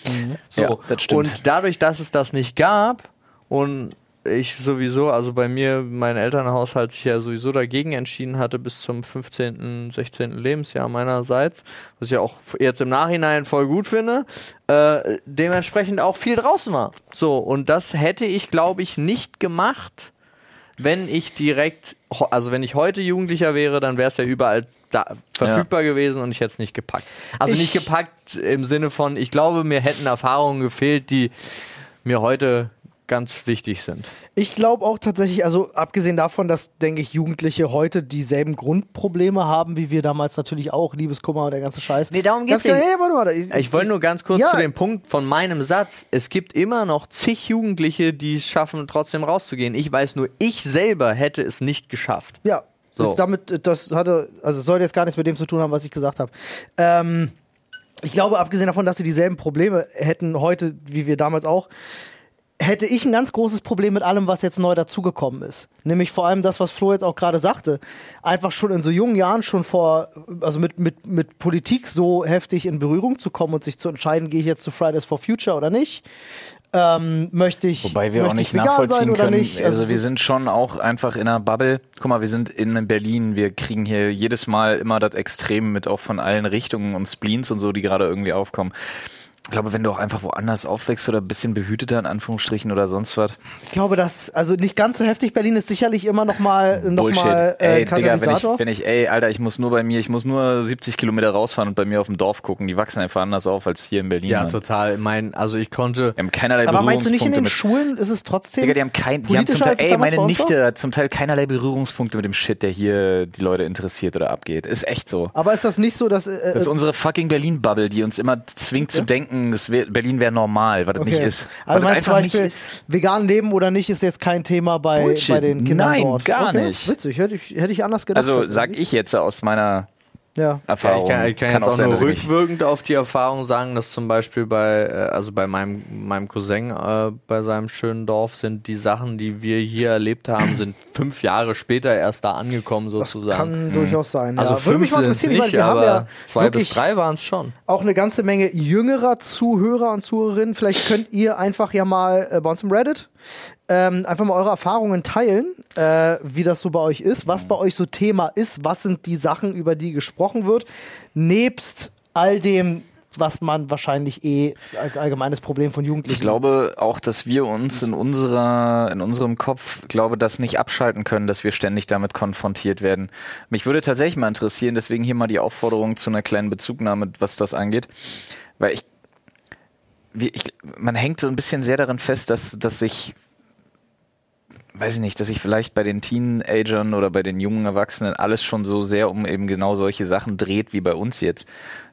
So. Ja, das stimmt. Und dadurch, dass es das nicht gab und ich sowieso, also bei mir, mein Elternhaushalt sich ja sowieso dagegen entschieden hatte bis zum 15., 16. Lebensjahr meinerseits, was ich auch jetzt im Nachhinein voll gut finde, äh, dementsprechend auch viel draußen war. So, und das hätte ich, glaube ich, nicht gemacht, wenn ich direkt, also wenn ich heute Jugendlicher wäre, dann wäre es ja überall da verfügbar gewesen und ich hätte es nicht gepackt. Also Ich- nicht gepackt im Sinne von, ich glaube, mir hätten Erfahrungen gefehlt, die mir heute ganz wichtig sind. Ich glaube auch tatsächlich, also abgesehen davon, dass, denke ich, Jugendliche heute dieselben Grundprobleme haben, wie wir damals natürlich auch, Liebeskummer und der ganze Scheiß. Nee, darum geht's Ganz nicht. nee, warte, warte. Ich, Ich wollte nur ganz kurz Ja. zu dem Punkt von meinem Satz. Es gibt immer noch zig Jugendliche, die es schaffen, trotzdem rauszugehen. Ich weiß nur, ich selber hätte es nicht geschafft. Ja, So. damit, das hatte, also es sollte jetzt gar nichts mit dem zu tun haben, was ich gesagt habe. Ähm, ich glaube, abgesehen davon, dass sie dieselben Probleme hätten heute, wie wir damals auch, hätte ich ein ganz großes Problem mit allem, was jetzt neu dazugekommen ist. Nämlich vor allem das, was Flo jetzt auch gerade sagte. Einfach schon in so jungen Jahren schon vor, also mit, mit, mit Politik so heftig in Berührung zu kommen und sich zu entscheiden, gehe ich jetzt zu Fridays for Future oder nicht. Ähm, möchte ich, Wobei wir auch nicht nachvollziehen können. nicht? Also, so- wir sind schon auch einfach in einer Bubble. Guck mal, wir sind in Berlin. Wir kriegen hier jedes Mal immer das Extrem mit, auch von allen Richtungen und Spleens und so, die gerade irgendwie aufkommen. Ich glaube, wenn du auch einfach woanders aufwächst oder ein bisschen behüteter in Anführungsstrichen oder sonst was. Ich glaube, dass, also nicht ganz so heftig. Berlin ist sicherlich immer noch mal, noch Bullshit. mal äh, ey, Digga, wenn ich, wenn ich, ey, Alter, ich muss nur bei mir, ich muss nur 70 Kilometer rausfahren und bei mir auf dem Dorf gucken. Die wachsen einfach anders auf als hier in Berlin. Ja, Mann. total. Ich mein, also ich konnte. Wir haben keinerlei Aber meinst du nicht in den mit Schulen ist es trotzdem? Digga, die haben kein, die haben zum Teil, ey, meine Nichte hat zum Teil keinerlei Berührungspunkte mit dem Shit, der hier die Leute interessiert oder abgeht. Ist echt so. Aber ist das nicht so, dass äh, Das ist unsere fucking Berlin-Bubble, die uns immer zwingt zu denken, das wär, Berlin wäre normal, was das nicht ist. Also meinst du zum Beispiel, vegan leben oder nicht ist jetzt kein Thema bei, Bullshit. bei den Kindern Nein, dort? gar okay. nicht. Witzig, hätte ich, hätte ich anders gedacht. Also sag ich jetzt aus meiner Ja. Ja, Erfahrung. ich kann, ich kann, jetzt auch sein, nur rückwirkend auf die Erfahrung sagen, dass zum Beispiel bei, äh, also bei meinem, meinem Cousin äh, bei seinem schönen Dorf sind die Sachen, die wir hier erlebt haben, sind fünf Jahre später erst da angekommen Das sozusagen. kann durchaus sein. also ja. Würde mich fünf mal sind interessieren, ich meine, nicht, wir haben aber ja zwei bis drei waren es schon. auch eine ganze Menge jüngerer Zuhörer und Zuhörerinnen. Vielleicht könnt ihr einfach ja mal äh, bei uns im Reddit ähm, einfach mal eure Erfahrungen teilen, äh, wie das so bei euch ist, was bei euch so Thema ist, was sind die Sachen, über die gesprochen wird, nebst all dem, was man wahrscheinlich eh als allgemeines Problem von Jugendlichen. Ich glaube auch, dass wir uns in unserer, in unserem Kopf, glaube, das nicht abschalten können, dass wir ständig damit konfrontiert werden. Mich würde tatsächlich mal interessieren, deswegen hier mal die Aufforderung zu einer kleinen Bezugnahme, was das angeht, weil ich, wie, ich man hängt so ein bisschen sehr daran fest, dass, dass sich weiß ich nicht, dass sich vielleicht bei den Teenagern oder bei den jungen Erwachsenen alles schon so sehr um eben genau solche Sachen dreht wie bei uns jetzt.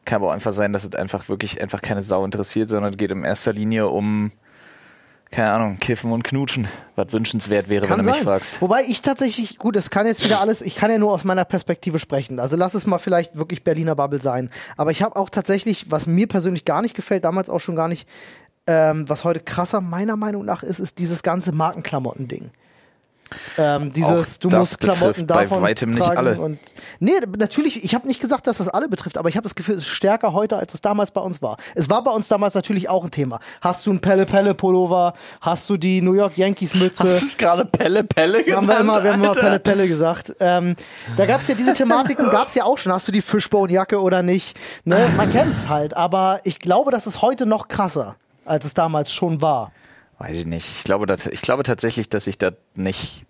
Kann aber auch einfach sein, dass es einfach wirklich einfach keine Sau interessiert, sondern es geht in erster Linie um, keine Ahnung, Kiffen und Knutschen, was wünschenswert wäre, Kann wenn du mich sein. fragst. Wobei ich tatsächlich, gut, es kann jetzt wieder alles, ich kann ja nur aus meiner Perspektive sprechen. Also lass es mal vielleicht wirklich Berliner Bubble sein. Aber ich habe auch tatsächlich, was mir persönlich gar nicht gefällt, damals auch schon gar nicht, ähm, was heute krasser meiner Meinung nach ist, ist dieses ganze Markenklamotten-Ding. Ähm, dieses, Auch du musst Klamotten betrifft bei davon weitem nicht tragen alle. Und, nee, natürlich, ich habe nicht gesagt, dass das alle betrifft, aber ich habe das Gefühl, es ist stärker heute, als es damals bei uns war. Es war bei uns damals natürlich auch ein Thema. Hast du einen Pelle-Pelle-Pullover? Hast du die New York Yankees-Mütze? es gerade Pelle Pelle haben wir immer, wir haben immer Pelle Pelle gesagt. Ähm, da gab es ja diese Thematiken, gab es ja auch schon. Hast du die Fishbone-Jacke oder nicht? Ne? Man kennt es halt, aber ich glaube, das ist heute noch krasser, als es damals schon war. Weiß ich nicht. Ich glaube, das, ich glaube tatsächlich, dass ich das nicht.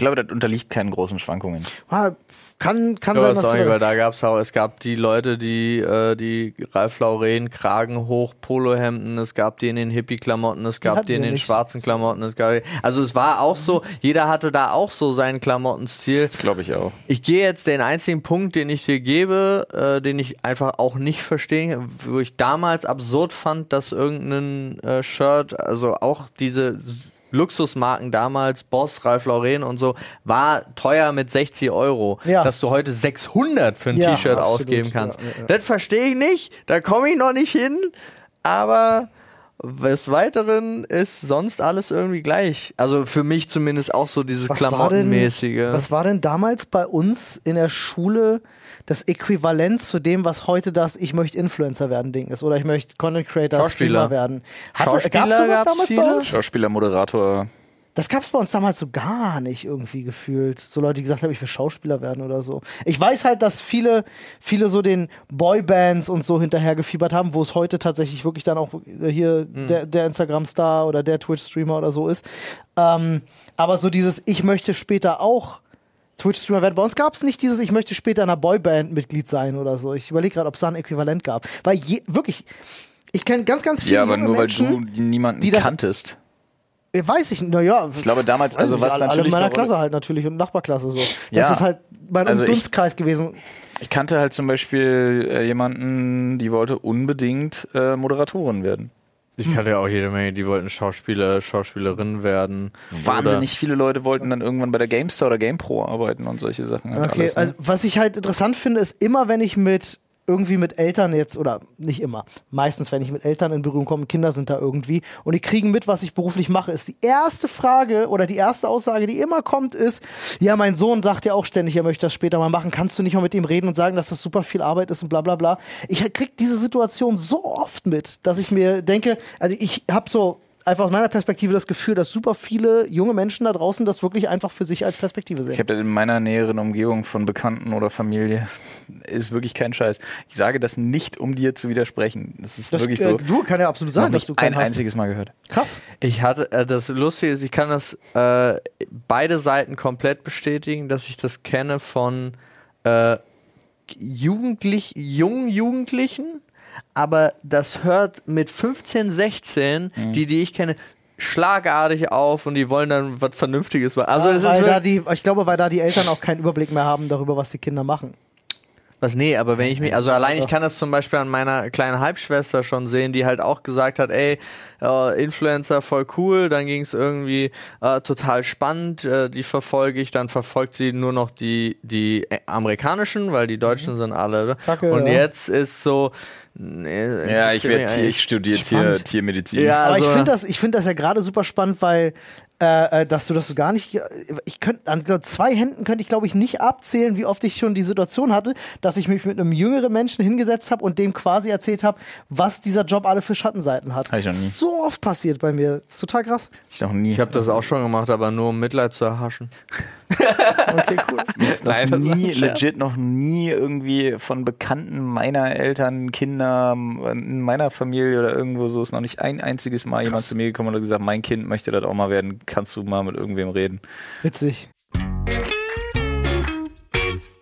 Ich glaube, das unterliegt keinen großen Schwankungen. Ah, Kann, kann Ja, sein, auch nicht, weil da gab's auch, es gab die Leute, die äh, die Ralph Lauren Kragen hoch Polohemden, es gab die in den Hippie-Klamotten, es gab die in den nicht. schwarzen Klamotten, es gab also es war auch so, jeder hatte da auch so seinen Klamottenstil. Das glaube ich auch. Ich gehe jetzt den einzigen Punkt, den ich dir gebe, äh, den ich einfach auch nicht verstehe, wo ich damals absurd fand, dass irgendein äh, Shirt, also auch diese Luxusmarken damals, Boss, Ralph Lauren und so, war teuer mit 60 Euro. Ja. Dass du heute 600 für ein Ja, T-Shirt ausgeben kannst. Ja. Das verstehe ich nicht, da komme ich noch nicht hin, aber des Weiteren ist sonst alles irgendwie gleich. Also für mich zumindest auch so dieses was war, denn, Klamottenmäßige. was war denn damals bei uns in der Schule das Äquivalent zu dem, was heute das Ich möchte Influencer werden Ding ist oder ich möchte Content Creator Schauspieler. Streamer werden? Hatte, Schauspieler gab's sowas damals viele? bei uns? Schauspieler, Moderator. Das gab es bei uns damals so gar nicht irgendwie gefühlt. So Leute, die gesagt haben, ich will Schauspieler werden oder so. Ich weiß halt, dass viele, viele so den Boybands und so hinterhergefiebert haben, wo es heute tatsächlich wirklich dann auch hier der, der Instagram-Star oder der Twitch-Streamer oder so ist. Ähm, aber so dieses, ich möchte später auch Twitch-Streamer werden. Bei uns gab es nicht dieses, ich möchte später in einer Boyband Mitglied sein oder so. Ich überlege gerade, ob es da ein Äquivalent gab. Weil je, wirklich, ich kenne ganz, ganz viele Ja, aber nur weil Menschen, du niemanden die das- kanntest. Äh, Weiß ich, naja. Ich glaube damals, also was alle, alle in natürlich meiner Klasse halt natürlich und Nachbarklasse so. Das Ja. ist halt mein Also ich- Dunstkreis gewesen. Ich kannte halt zum Beispiel äh, jemanden, die wollte unbedingt äh, Moderatorin werden. Ich kannte ja auch jede Menge, die wollten Schauspieler, Schauspielerin werden. Wahnsinnig viele Leute wollten dann irgendwann bei der GameStar oder GamePro arbeiten und solche Sachen. Halt Okay, alles, ne? also was ich halt interessant finde, ist immer, wenn ich mit irgendwie mit Eltern jetzt, oder nicht immer, meistens, wenn ich mit Eltern in Berührung komme, Kinder sind da irgendwie und die kriegen mit, was ich beruflich mache, ist die erste Frage oder die erste Aussage, die immer kommt, ist, ja, mein Sohn sagt ja auch ständig, er möchte das später mal machen, kannst du nicht mal mit ihm reden und sagen, dass das super viel Arbeit ist und bla bla bla. Ich krieg diese Situation so oft mit, dass ich mir denke, also ich habe so einfach aus meiner Perspektive das Gefühl, dass super viele junge Menschen da draußen das wirklich einfach für sich als Perspektive sehen. Ich habe das in meiner näheren Umgebung von Bekannten oder Familie ist wirklich kein Scheiß. Ich sage das nicht, um dir zu widersprechen. Das ist Das, wirklich äh, so. du kann ja absolut sein, dass du ein keinen hast. einziges Mal gehört. Krass. Ich hatte, äh, das Lustige ist, ich kann das äh, beide Seiten komplett bestätigen, dass ich das kenne von äh, Jugendlich, jungen Jugendlichen, aber das hört mit 15, 16, Mhm. die, die ich kenne, schlagartig auf und die wollen dann was Vernünftiges machen. Also, es weil ist da die, ich glaube, weil da die Eltern auch keinen Überblick mehr haben darüber, was die Kinder machen. Was, nee, aber wenn ich mich, also allein ich kann das zum Beispiel an meiner kleinen Halbschwester schon sehen, die halt auch gesagt hat, ey, äh, Influencer voll cool, dann ging es irgendwie äh, total spannend, äh, die verfolge ich, dann verfolgt sie nur noch die, die amerikanischen, weil die Deutschen sind alle. Kacke, und ja. jetzt ist so, nee, Ja, ich, werd ich studiere Tier. Tiermedizin. Ja, Aber ich also- finde das, ich finde das ja gerade super spannend, weil äh, äh, dass du das so gar nicht. Ich könnte an zwei Händen könnte ich glaube ich nicht abzählen, wie oft ich schon die Situation hatte, dass ich mich mit einem jüngeren Menschen hingesetzt habe und dem quasi erzählt habe, was dieser Job alle für Schattenseiten hat. Hab ich noch nie. So oft passiert bei mir. Das ist total krass. Ich noch nie. Ich habe das auch schon gemacht, aber nur um Mitleid zu erhaschen. Okay, cool. noch Nein, nie, legit noch nie irgendwie von Bekannten meiner Eltern, Kinder, in meiner Familie oder irgendwo so ist noch nicht ein einziges Mal jemand zu mir gekommen und hat gesagt, mein Kind möchte das auch mal werden. Kannst du mal mit irgendwem reden? Witzig.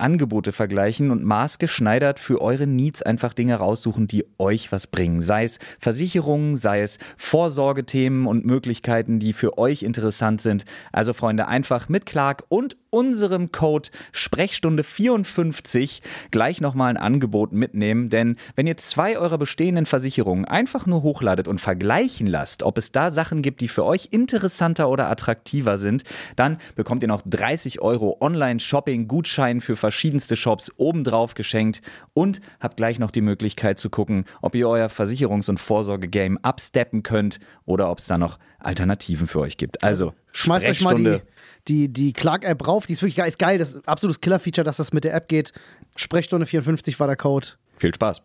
Angebote vergleichen und maßgeschneidert für eure Needs einfach Dinge raussuchen, die euch was bringen. Sei es Versicherungen, sei es Vorsorgethemen und Möglichkeiten, die für euch interessant sind. Also Freunde, einfach mit Clark und unserem Code Sprechstunde 54 gleich nochmal ein Angebot mitnehmen, denn wenn ihr zwei eurer bestehenden Versicherungen einfach nur hochladet und vergleichen lasst, ob es da Sachen gibt, die für euch interessanter oder attraktiver sind, dann bekommt ihr noch 30 Euro Online-Shopping-Gutschein für verschiedenste Shops obendrauf geschenkt und habt gleich noch die Möglichkeit zu gucken, ob ihr euer Versicherungs- und Vorsorge-Game absteppen könnt oder ob es da noch Alternativen für euch gibt. Also Schmeißt euch mal die, die, die Clark-App rauf. Die ist wirklich geil. Ist geil. Das ist ein absolutes Killer-Feature, dass das mit der App geht. Sprechstunde 54 war der Code. Viel Spaß.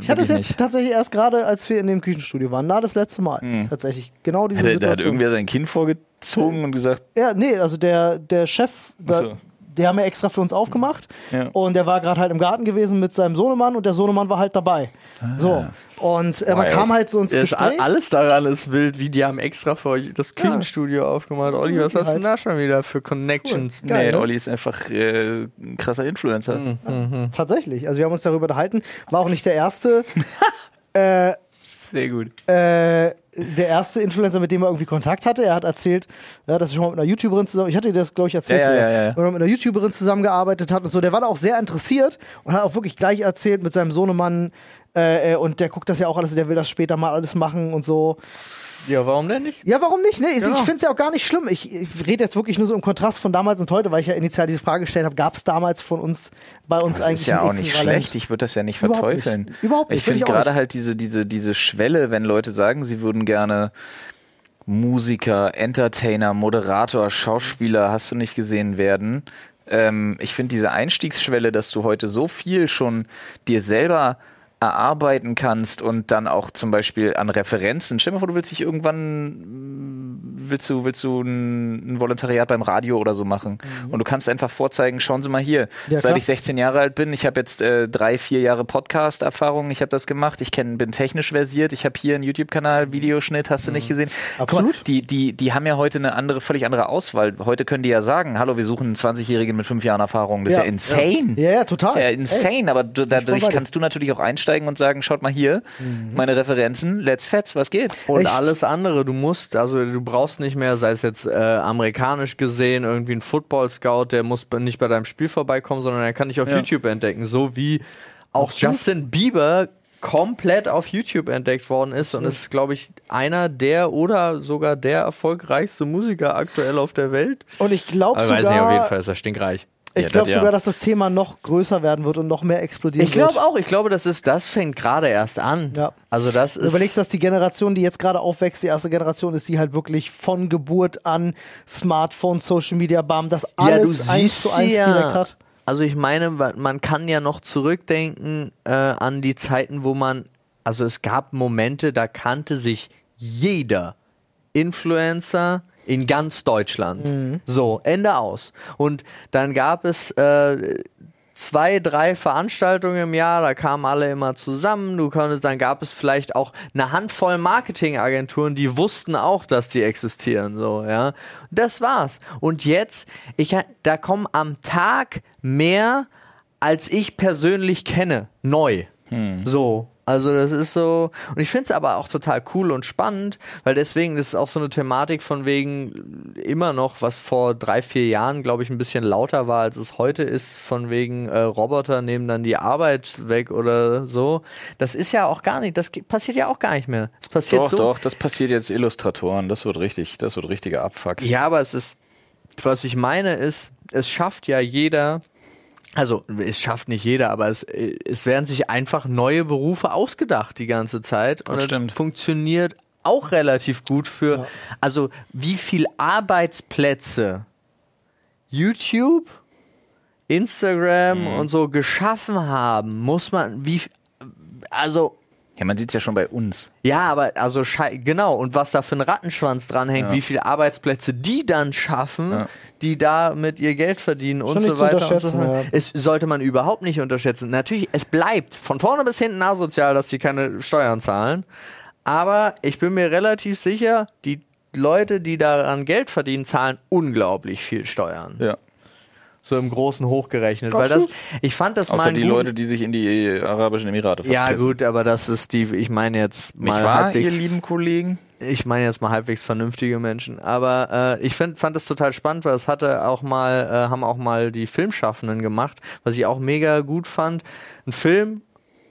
Ich hatte es jetzt tatsächlich erst gerade, als wir in dem Küchenstudio waren. Na, das letzte Mal. Tatsächlich. Genau diese Hat, er- da hat Situation. irgendwer sein Kind vorgezogen und gesagt, Ja, nee, also der, der Chef, da, Der haben ja extra für uns aufgemacht. Ja. Und der war gerade halt im Garten gewesen mit seinem Sohnemann und der Sohnemann war halt dabei. So. Und äh, man Wild. kam halt so ins Ja, Gespräch. alles daran ist wild, wie die haben extra für euch das Küchenstudio aufgemacht. Olli, was hast du denn da schon wieder für Connections? Geil, nee, ne? Olli ist einfach äh, ein krasser Influencer. Tatsächlich. Also wir haben uns darüber unterhalten. War auch nicht der erste. äh, Sehr gut. äh, der erste Influencer, mit dem er irgendwie Kontakt hatte. Er hat erzählt, ja, dass er schon mal mit einer YouTuberin zusammen, ich hatte dir das, glaube ich, erzählt, Ja, ja, ja, ja. wenn er mit einer YouTuberin zusammengearbeitet hat und so. Der war da auch sehr interessiert und hat auch wirklich gleich erzählt mit seinem Sohnemann, äh, äh, und der guckt das ja auch alles, der will das später mal alles machen und so. Ja, warum denn nicht? Ja, warum nicht? Ne? Ich, Genau. ich finde es ja auch gar nicht schlimm. Ich, ich rede jetzt wirklich nur so im Kontrast von damals und heute, weil ich ja initial diese Frage gestellt habe, gab es damals von uns, bei uns Das eigentlich ist ja auch nicht schlecht. Ich würde das ja nicht Überhaupt verteufeln. nicht. Überhaupt nicht, Ich finde gerade halt diese, diese, diese Schwelle, wenn Leute sagen, sie würden gerne Musiker, Entertainer, Moderator, Schauspieler, hast du nicht gesehen werden. Ähm, ich finde diese Einstiegsschwelle, dass du heute so viel schon dir selber erarbeiten kannst und dann auch zum Beispiel an Referenzen. Stell dir mal vor, du willst dich irgendwann, willst du, willst du ein, ein Volontariat beim Radio oder so machen und du kannst einfach vorzeigen, schauen Sie mal hier, Ja, seit ich 16 Jahre alt bin, ich habe jetzt äh, drei, vier Jahre Podcast-Erfahrung, ich habe das gemacht, ich kenn, bin technisch versiert, ich habe hier einen YouTube-Kanal, Videoschnitt, hast du nicht gesehen? Guck mal, Absolut. die, die, die haben ja heute eine andere, völlig andere Auswahl. Heute können die ja sagen, hallo, wir suchen einen 20-Jährigen mit fünf Jahren Erfahrung. Das Ja, ist ja insane. Ja, ja, total. Das ist ja Ey, insane, aber du, dadurch kannst du natürlich auch einsteigen und sagen, schaut mal hier, meine Referenzen, let's fetz, was geht? Und Ich- alles andere, du musst, also du brauchst nicht mehr, sei es jetzt äh, amerikanisch gesehen, irgendwie ein Football-Scout, der muss nicht bei deinem Spiel vorbeikommen, sondern er kann dich auf Ja. YouTube entdecken. So wie auch Justin Bieber komplett auf YouTube entdeckt worden ist und ist, glaube ich, einer der oder sogar der erfolgreichste Musiker aktuell auf der Welt. Und ich glaube sogar, weiß nicht, auf jeden Fall ist er stinkreich. Ich Ja, glaube das ja. sogar, dass das Thema noch größer werden wird und noch mehr explodieren Ich glaube wird. auch, ich glaube, das ist, das fängt gerade erst an. Ja. Also das Du ist. überlegst, dass die Generation, die jetzt gerade aufwächst, die erste Generation ist, die halt wirklich von Geburt an Smartphone, Social Media, bam, das alles eins zu eins direkt hat. Also ich meine, man man kann ja noch zurückdenken äh, an die Zeiten, wo man, also es gab Momente, da kannte sich jeder Influencer in ganz Deutschland. Mhm. So, Ende aus. Und dann gab es äh, zwei, drei Veranstaltungen im Jahr, da kamen alle immer zusammen. Du konntest, dann gab es vielleicht auch eine Handvoll Marketingagenturen, die wussten auch, dass die existieren. So, ja. Das war's. Und jetzt, ich, da kommen am Tag mehr, als ich persönlich kenne, neu. So. Also das ist so, und ich finde es aber auch total cool und spannend, weil deswegen das ist auch so eine Thematik von wegen immer noch, was vor drei, vier Jahren, glaube ich, ein bisschen lauter war, als es heute ist, von wegen äh, Roboter nehmen dann die Arbeit weg oder so. Das ist ja auch gar nicht, das passiert ja auch gar nicht mehr. Es passiert Doch, so. doch, das passiert jetzt Illustratoren, das wird richtig, das wird richtiger Abfuck. Ja, aber es ist, was ich meine ist, es schafft ja jeder, also es schafft nicht jeder, aber es, es werden sich einfach neue Berufe ausgedacht die ganze Zeit. Und Das stimmt. funktioniert auch relativ gut für, also wie viel Arbeitsplätze YouTube, Instagram und so geschaffen haben, muss man, wie, also Ja, man sieht es ja schon bei uns. ja, aber also genau, und was da für ein Rattenschwanz dranhängt, Ja. wie viele Arbeitsplätze die dann schaffen, Ja. die damit ihr Geld verdienen und Schon nicht so zu weiter. Und so ja. Es sollte man überhaupt nicht unterschätzen. Natürlich, es bleibt von vorne bis hinten asozial, dass die keine Steuern zahlen. Aber ich bin mir relativ sicher, die Leute, die daran Geld verdienen, zahlen unglaublich viel Steuern. Ja. So im Großen hochgerechnet. Weil das, ich fand das mal Außer einen die guten- Leute, die sich in die Arabischen Emirate Ja, verpissen. gut, aber das ist die, ich meine jetzt Nicht mal wahr, halbwegs ihr lieben Kollegen? ich meine jetzt mal halbwegs vernünftige Menschen. Aber äh, ich find, fand es total spannend, weil es hatte auch mal, äh, haben auch mal die Filmschaffenden gemacht, was ich auch mega gut fand. Ein Film,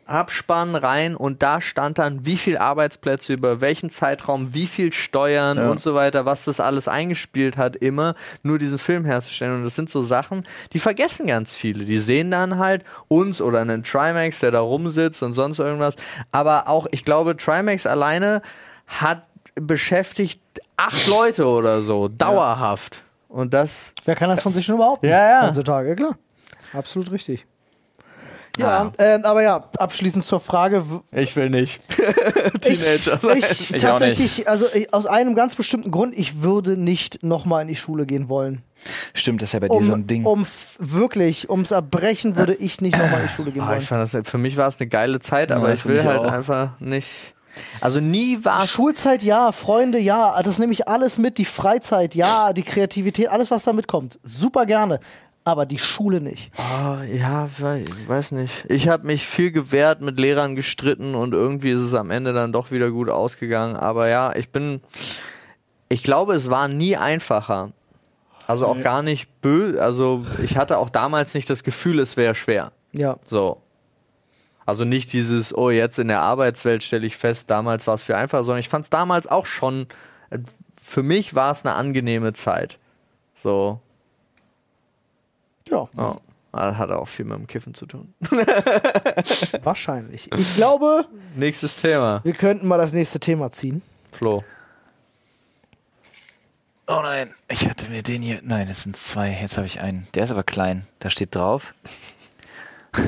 Abspann rein und da stand dann, wie viel Arbeitsplätze über welchen Zeitraum, wie viel Steuern Ja. und so weiter, was das alles eingespielt hat, immer nur diesen Film herzustellen. Und das sind so Sachen, die vergessen ganz viele. Die sehen dann halt uns oder einen Trimax, der da rumsitzt und sonst irgendwas. Aber auch, ich glaube, Trimax alleine hat beschäftigt acht Leute oder so, dauerhaft. Und das, Wer kann das von sich schon überhaupt Ja, ja. heutzutage? Klar. Absolut richtig. Ja, äh, aber ja, abschließend zur Frage. ich will nicht Ich, Teenager sein. ich, Ich tatsächlich, also ich, aus einem ganz bestimmten Grund, ich würde nicht nochmal in die Schule gehen wollen. Stimmt, das ist ja bei dir Um, so ein Ding. um wirklich, ums Erbrechen würde ich nicht nochmal in die Schule gehen Ah, wollen. ich fand das, für mich war es eine geile Zeit, Ja, aber ich für will halt auch. einfach nicht. Also nie war es. Schulzeit ja, Freunde ja, das nehme ich alles mit, die Freizeit ja, die Kreativität, alles was da mitkommt, super gerne. Aber die Schule nicht. Oh, ja, wei- weiß nicht. Ich habe mich viel gewehrt, mit Lehrern gestritten und irgendwie ist es am Ende dann doch wieder gut ausgegangen. Aber ja, ich bin. Ich glaube, es war nie einfacher. Also auch gar nicht böse. Also ich hatte auch damals nicht das Gefühl, es wäre schwer. Ja. So. Also nicht dieses, oh, jetzt in der Arbeitswelt stelle ich fest, damals war es viel einfacher, sondern ich fand es damals auch schon, äh, für mich war es eine angenehme Zeit. So, Ja, ja. Das Hat auch viel mit dem Kiffen zu tun. wahrscheinlich. Ich glaube, Nächstes Thema. wir könnten mal das nächste Thema ziehen. Flo. Oh nein, ich hatte mir den hier. Nein, es sind zwei. Jetzt habe ich einen. Der ist aber klein. Da steht drauf.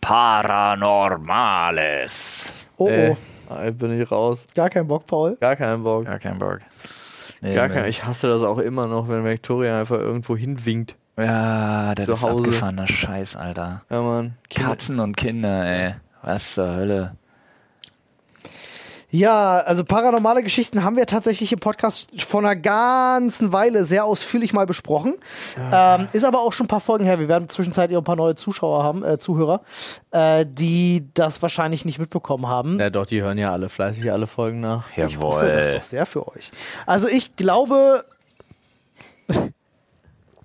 Paranormales. Oh, Ey, oh. äh, bin ich raus. Gar kein Bock, Paul. Gar keinen Bock. Gar kein Bock. Nee, Gar kein, ich hasse das auch immer noch, wenn Victoria einfach irgendwo hinwinkt. Ja, das Zu ist Hause. abgefahrener Scheiß, Alter. Ja, Mann. Katzen und Kinder, ey. Was zur Hölle? Ja, also paranormale Geschichten haben wir tatsächlich im Podcast vor einer ganzen Weile sehr ausführlich mal besprochen. Ähm, ist aber auch schon ein paar Folgen her. Wir werden zwischenzeitlich auch ein paar neue Zuschauer haben, äh, Zuhörer, äh, die das wahrscheinlich nicht mitbekommen haben. Ja, doch, die hören ja alle fleißig alle Folgen nach. Ich hoffe das doch sehr für euch. Also ich glaube.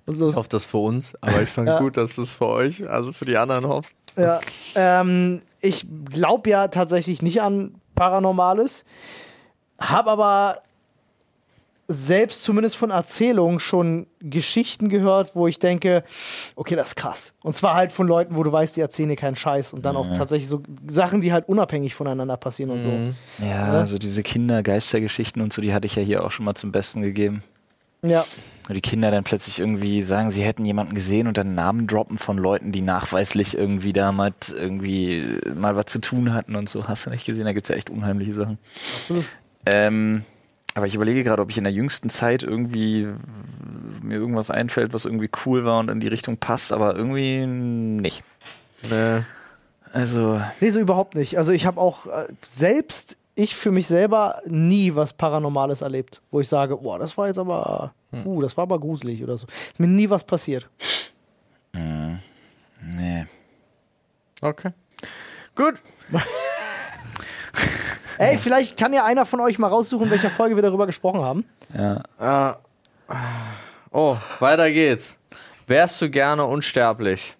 Was ist los? Ich hoffe das für uns, aber ich fand Ja. gut, dass du es für euch, also für die anderen hoffst. Ja, ähm, ich glaube ja tatsächlich nicht an Paranormales, habe aber selbst zumindest von Erzählungen schon Geschichten gehört, wo ich denke, okay, das ist krass. Und zwar halt von Leuten, wo du weißt, die erzählen dir keinen Scheiß und dann auch tatsächlich so Sachen, die halt unabhängig voneinander passieren und so. Ja, Ja. so diese Kindergeistergeschichten und so, die hatte ich ja hier auch schon mal zum Besten gegeben. Ja, Wo die Kinder dann plötzlich irgendwie sagen, sie hätten jemanden gesehen und dann Namen droppen von Leuten, die nachweislich irgendwie damals irgendwie mal was zu tun hatten und so. Hast du nicht gesehen? Da gibt's ja echt unheimliche Sachen. absolut. Ähm, aber ich überlege gerade, ob ich in der jüngsten Zeit irgendwie mir irgendwas einfällt, was irgendwie cool war und in die Richtung passt, aber irgendwie nicht. Nee. Also, Nee, so überhaupt nicht. Also ich habe auch äh, selbst ich für mich selber nie was Paranormales erlebt, wo ich sage, boah, das war jetzt aber, uh, das war aber gruselig oder so. Ist mir nie was passiert. nee. Okay. Gut. Ey, vielleicht kann ja einer von euch mal raussuchen, in welcher Folge wir darüber gesprochen haben. Ja. Äh, oh, weiter geht's. Wärst du gerne unsterblich?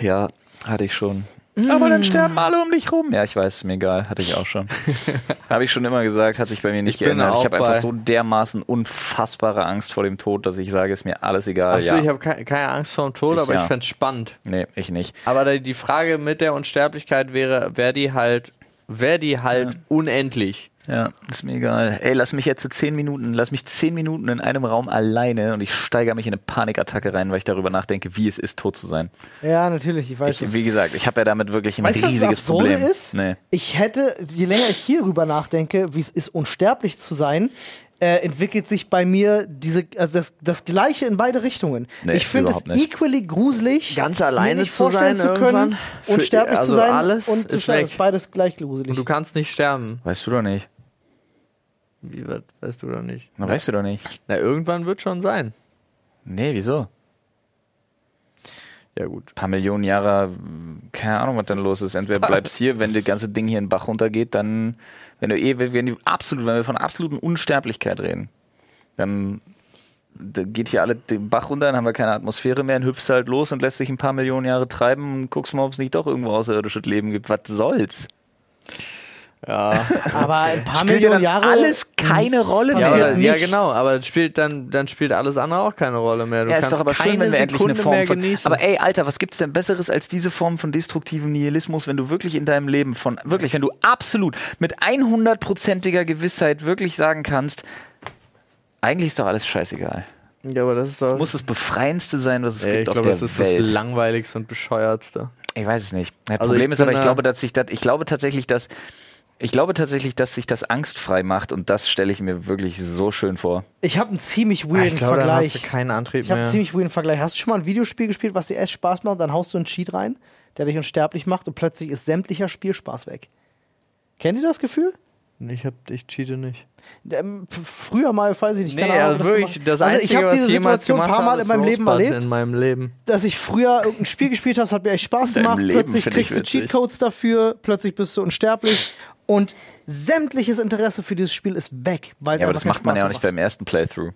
Ja, hatte ich schon. Aber dann sterben alle um dich rum. Ja, ich weiß, ist mir egal. Hatte ich auch schon. habe ich schon immer gesagt, hat sich bei mir nicht Ich geändert. Ich habe einfach so dermaßen unfassbare Angst vor dem Tod, dass ich sage, ist mir alles egal. Achso, ja. ich habe ke keine Angst vor dem Tod, Ich aber ich ja. fänd's spannend. nee, ich nicht. Aber die- Frage mit der Unsterblichkeit wäre, wäre die halt, wäre die halt unendlich. Ja, ist mir egal. Ey, lass mich jetzt zu zehn Minuten, lass mich zehn Minuten in einem Raum alleine und ich steigere mich in eine Panikattacke rein, weil ich darüber nachdenke, wie es ist, tot zu sein. Ja, natürlich, ich weiß Ich, wie gesagt, ich habe ja damit wirklich ein Weißt du, was das riesiges Problem. ist? Nee. Ich hätte, je länger ich hierüber nachdenke, wie es ist, unsterblich zu sein, äh, entwickelt sich bei mir diese, also das, das Gleiche in beide Richtungen. Nee, ich finde es nicht. equally gruselig, Ganz alleine zu sein zu können, irgendwann. Unsterblich also zu sein alles und ist ist weg. beides gleich gruselig. Und du kannst nicht sterben. Weißt du doch nicht. Wie wird, weißt du doch nicht. Na, weißt du doch nicht. Na, irgendwann wird schon sein. Nee, wieso? Ja, gut. Ein paar Millionen Jahre, keine Ahnung, was dann los ist. Entweder bleibst hier, wenn das ganze Ding hier in den Bach runtergeht, dann, wenn du eh, wenn die absolut, wenn wir von absoluten Unsterblichkeit reden, dann da geht hier alle den Bach runter, dann haben wir keine Atmosphäre mehr, dann hüpfst du halt los und lässt sich ein paar Millionen Jahre treiben und guckst mal, ob es nicht doch irgendwo außerirdisches Leben gibt. Was soll's? Ja. Aber ein paar Spielt ja Millionen dann Jahre. alles keine Rolle Ja, mehr. aber, ja, nicht. genau, aber spielt dann, dann spielt alles andere auch keine Rolle mehr. Du Ja, kannst ist doch aber keine schön, wenn wir endlich eine Form mehr von. genießen. Aber ey, Alter, was gibt's denn Besseres als diese Form von destruktivem Nihilismus, wenn du wirklich in deinem Leben von, wirklich, wenn du absolut mit 100%iger Gewissheit wirklich sagen kannst, eigentlich ist doch alles scheißegal. ja, aber das ist doch. Das muss das Befreiendste sein, was es Ey, ich gibt auf glaube, der das ist Welt. das langweiligste und bescheuertste. Ich weiß es nicht. Das Also Problem ich ist aber, ich glaube, dass sich das, ich glaube tatsächlich, dass, ich glaube tatsächlich, dass sich das angstfrei macht und das stelle ich mir wirklich so schön vor. Ich habe einen ziemlich Ich weirden glaube, dann hast du Vergleich. keinen Antrieb Ich habe einen ziemlich weirden Vergleich. Hast du schon mal ein Videospiel gespielt, was dir erst Spaß macht, und dann haust du einen Cheat rein, der dich unsterblich macht und plötzlich ist sämtlicher Spielspaß weg. Kennt ihr das Gefühl? Ich, hab, ich cheate nicht. Ähm, früher mal, weiß ich nicht, keine Nee, Ahnung, also das wirklich, das also Einzige, ich habe diese Situation ein paar Mal in meinem Leben erlebt, in meinem Leben. dass ich früher irgendein Spiel gespielt habe, es hat mir echt Spaß gemacht. Leben plötzlich kriegst du. Cheatcodes dafür, plötzlich bist du unsterblich und sämtliches Interesse für dieses Spiel ist weg, weil Ja, aber das macht man Spaß ja auch nicht beim ersten Playthrough.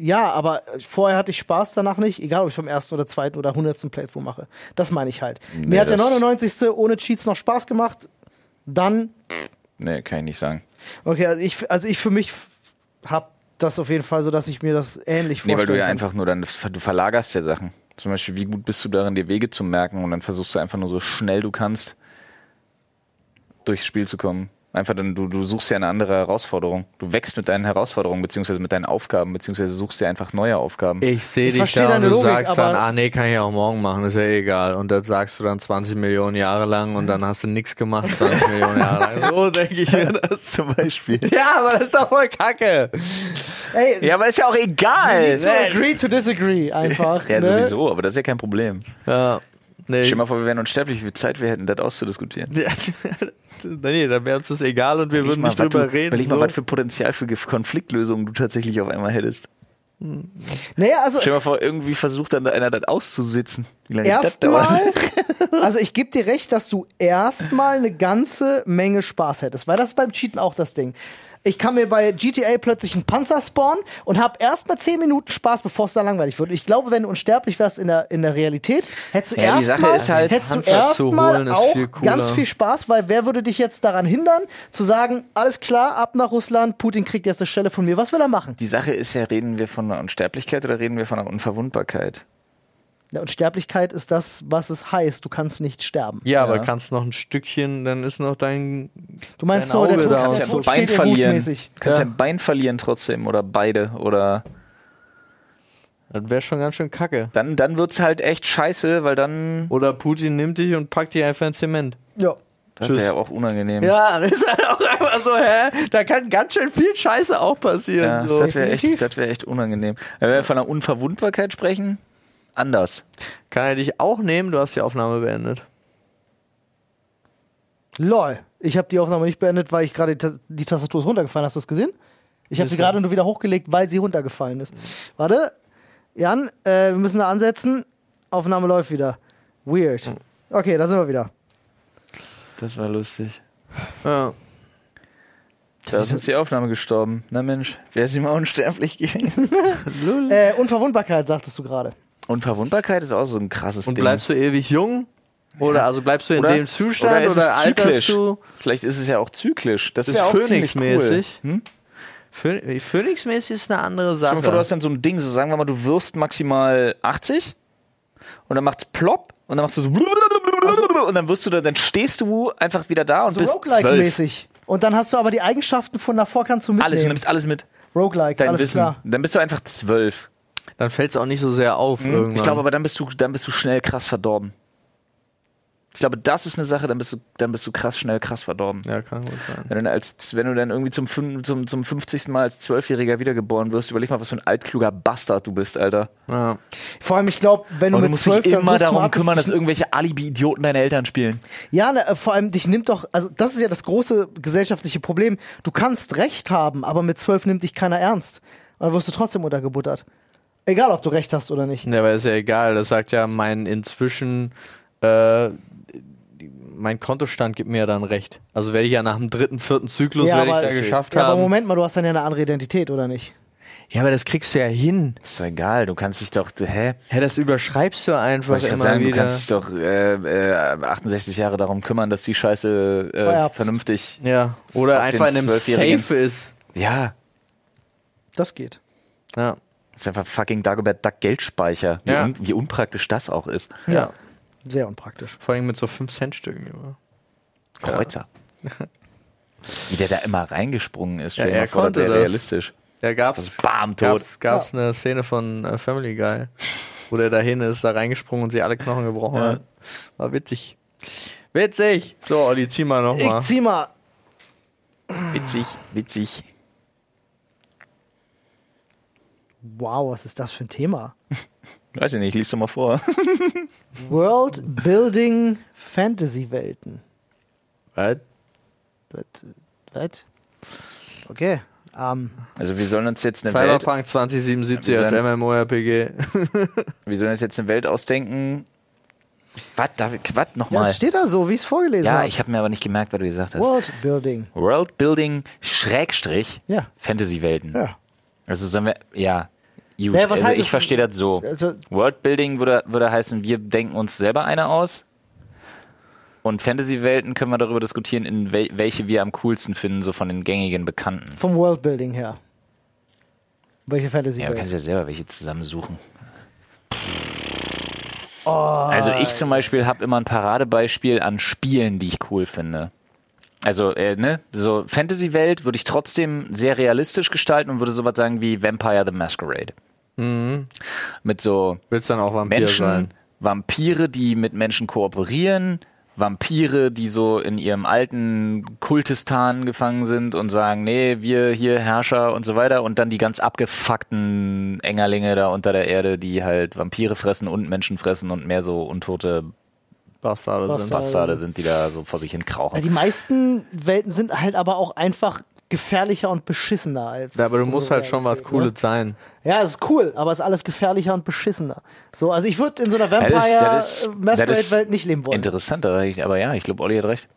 Ja, aber vorher hatte ich Spaß danach nicht, egal ob ich vom ersten oder zweiten oder hundertsten Playthrough mache. Das meine ich halt. Nee, Mir hat der das- 99. ohne Cheats noch Spaß gemacht. Dann, Nee, kann ich nicht sagen. okay, also ich, also ich für mich hab das auf jeden Fall so, dass ich mir das ähnlich Nee, vorstelle. weil du ja einfach nur dann, du verlagerst ja Sachen. Zum Beispiel, wie gut bist du darin, dir Wege zu merken und dann versuchst du einfach nur so schnell du kannst durchs Spiel zu kommen. Einfach dann, du, du suchst ja eine andere Herausforderung. Du wächst mit deinen Herausforderungen, beziehungsweise mit deinen Aufgaben, beziehungsweise suchst dir einfach neue Aufgaben. Ich sehe Ich dich da und du Logik, sagst dann, ah nee, kann ich auch morgen machen, ist ja egal. Und das sagst du dann 20 Millionen Jahre lang und dann hast du nichts gemacht 20 Millionen Jahre lang. So denke ich mir das. Zum Beispiel. Ja, aber das ist doch voll kacke. Ey, Ja, aber ist ja auch egal. to agree to disagree einfach. Ja, ne? sowieso, aber das ist ja kein Problem. Ja. Nee. Stell dir mal vor, wir wären unsterblich, wie viel Zeit wir hätten, das auszudiskutieren. Nee, dann wäre uns das egal und wir würden mal, nicht drüber du, reden. Überleg mal, so. was für Potenzial für Ge- Konfliktlösungen du tatsächlich auf einmal hättest. Naja, also Stell dir mal vor, irgendwie versucht dann einer das auszusitzen. Wie lange erstmal, also ich gebe dir recht, dass du erstmal eine ganze Menge Spaß hättest, weil das ist beim Cheaten auch das Ding. Ich kann mir bei GTA plötzlich einen Panzer spawnen und habe erstmal 10 Minuten Spaß, bevor es da langweilig wird. Ich glaube, wenn du unsterblich wärst in der, in der Realität, hättest du Ja, erstmal halt, ist auch viel ganz viel Spaß, weil wer würde dich jetzt daran hindern, zu sagen, alles klar, ab nach Russland, Putin kriegt jetzt eine Stelle von mir. Was will er machen? Die Sache ist ja, reden wir von einer Unsterblichkeit oder reden wir von einer Unverwundbarkeit? Ja, Unsterblichkeit ist das, was es heißt. Du kannst nicht sterben. Ja, aber Ja. kannst noch ein Stückchen, dann ist noch dein. Du meinst Dein so, der Auge Tod, da der und Du kannst ja Tod ein Bein verlieren. gutmäßig. Du kannst Ja. ja ein Bein verlieren trotzdem oder beide oder Das wäre schon ganz schön kacke. dann, dann wird's halt echt scheiße, weil dann Oder Putin nimmt dich und packt dich einfach in Zement. Ja. das wäre ja auch unangenehm. Ja, das ist halt auch einfach so, hä? Da kann ganz schön viel Scheiße auch passieren. Ja, so. das wäre echt, das wär echt unangenehm. Wenn wir von einer Unverwundbarkeit sprechen, anders. Kann er dich auch nehmen? Du hast die Aufnahme beendet. Lol. Ich habe die Aufnahme nicht beendet, weil ich gerade die, Ta- die Tastatur ist runtergefallen. Hast du es gesehen? Ich habe sie gerade nur wieder hochgelegt, weil sie runtergefallen ist. Warte. Jan, äh, wir müssen da ansetzen. Aufnahme läuft wieder. Weird. Okay, da sind wir wieder. Das war lustig. Ja. Da ist uns die Aufnahme gestorben. Na Mensch, wäre sie mal unsterblich gewesen. Äh, Unverwundbarkeit, sagtest du gerade. Unverwundbarkeit ist auch so ein krasses Und Ding. bleibst du ewig jung? Oder also bleibst du in Oder- dem Zustand ist oder, es alterst du Vielleicht ist es ja auch zyklisch. Das Ist auch ziemlich cool. Phoenix-mäßig. Hm? Phoenix-mäßig ist eine andere Stell Sache. mal vor, du hast dann so ein Ding, so sagen wir mal, du wirst maximal 80 und dann macht's plopp und dann machst du so und dann wirst du da, dann stehst du einfach wieder da und So bist. Roguelike-mäßig. Und dann hast du aber die Eigenschaften von davor kannst du mitnehmen. Alles, du nimmst alles mit. Roguelike, Dein alles Wissen. klar. Dann bist du einfach zwölf. Dann fällt es auch nicht so sehr auf irgendwann. Ich glaube aber, dann bist du, dann bist du schnell krass verdorben. Ich glaube, das ist eine Sache, dann bist du, dann bist du krass schnell krass verdorben. ja, kann gut sein. Wenn du, dann als, wenn du dann irgendwie zum, zum, zum 50. Mal als Zwölfjähriger wiedergeboren wirst, überleg mal, was für ein altkluger Bastard du bist, Alter. Ja. Vor allem, ich glaube, wenn du du mit musst zwölf dich dann immer so darum kümmern, dass irgendwelche Alibi-Idioten deine Eltern spielen. Ja, ne, äh, vor allem, dich nimmt doch, also das ist ja das große gesellschaftliche Problem. Du kannst Recht haben, aber mit zwölf nimmt dich keiner ernst. Und dann wirst du trotzdem untergebuttert. Egal, ob du Recht hast oder nicht. Ja, aber ist ja egal. Das sagt ja mein inzwischen, äh, mein Kontostand gibt mir ja dann recht. Also werde ich ja nach dem dritten, vierten Zyklus, werde ich aber, ja geschafft ja, aber haben. Moment mal, du hast dann ja eine andere Identität, oder nicht? Ja, aber das kriegst du ja hin. Ist doch egal, du kannst dich doch, hä? Hä, das überschreibst du einfach ich immer sagen, du wieder. kannst dich doch äh, äh, 68 Jahre darum kümmern, dass die Scheiße äh, vernünftig. ja. Oder einfach in einem. Safe ist. Ja, Das geht. Ja. Das ist einfach fucking Dagobert Duck Geldspeicher. Wie, Ja. un, wie unpraktisch das auch ist. ja. Sehr unpraktisch. Vor allem mit so 5-Cent-Stücken. immer. Kreuzer. Wie der da immer reingesprungen ist. Ja, er mal vor, konnte das. realistisch. Ja, gab's. Bam, tot. Gab's, gab's eine Szene von äh, Family Guy, wo der dahin ist, da reingesprungen und sie alle Knochen gebrochen Ja. hat. War witzig. Witzig! So, Olli, zieh mal nochmal. Ich zieh mal. Witzig, witzig. Wow, was ist das für ein Thema? Weiß ich nicht, lies doch mal vor. World Building Fantasy Welten. Was? Was? Okay. Ähm, Also wir sollen uns jetzt eine Welt, Cyberpunk 2077 Wir als sollen- MMORPG. wir sollen uns jetzt eine Welt ausdenken. Was, David, was ja, nochmal? es steht da so, wie ich es vorgelesen Ja, habe. ich habe mir aber nicht gemerkt, was du gesagt hast. World Building. World Building Schrägstrich Ja. Fantasy-Welten. Ja. Also sollen wir, ja, gut. Ja, was also ich verstehe das so. Also, Worldbuilding würde, würde heißen, wir denken uns selber eine aus. Und Fantasy-Welten können wir darüber diskutieren, in wel welche wir am coolsten finden, so von den gängigen Bekannten. vom World Building her. Welche Fantasy Ja, du kannst ja selber welche zusammensuchen. Oh, Also ich zum Beispiel habe immer ein Paradebeispiel an Spielen, die ich cool finde. Also, äh, ne, so Fantasy-Welt würde ich trotzdem sehr realistisch gestalten und würde sowas sagen wie Vampire the Masquerade. Mit so Willst dann auch Vampir Menschen, sein? Vampire, die mit Menschen kooperieren, Vampire, die so in ihrem alten Kultistan gefangen sind und sagen, nee, wir hier Herrscher und so weiter und dann die ganz abgefuckten Engerlinge da unter der Erde, die halt Vampire fressen und Menschen fressen und mehr so untote Bastarde sind. Bastarde. Bastarde sind, die da so vor sich hin krauchen. Also die meisten Welten sind halt aber auch einfach gefährlicher und beschissener als. Ja, aber du musst halt schon was Realität, Cooles Ne? sein. Ja, es ist cool, aber es ist alles gefährlicher und beschissener. So, also ich würde in so einer Ja, das ist- Vampire das ist- äh, nicht leben wollen. Interessant, aber ich- aber ja, ich glaube, Olli hat recht.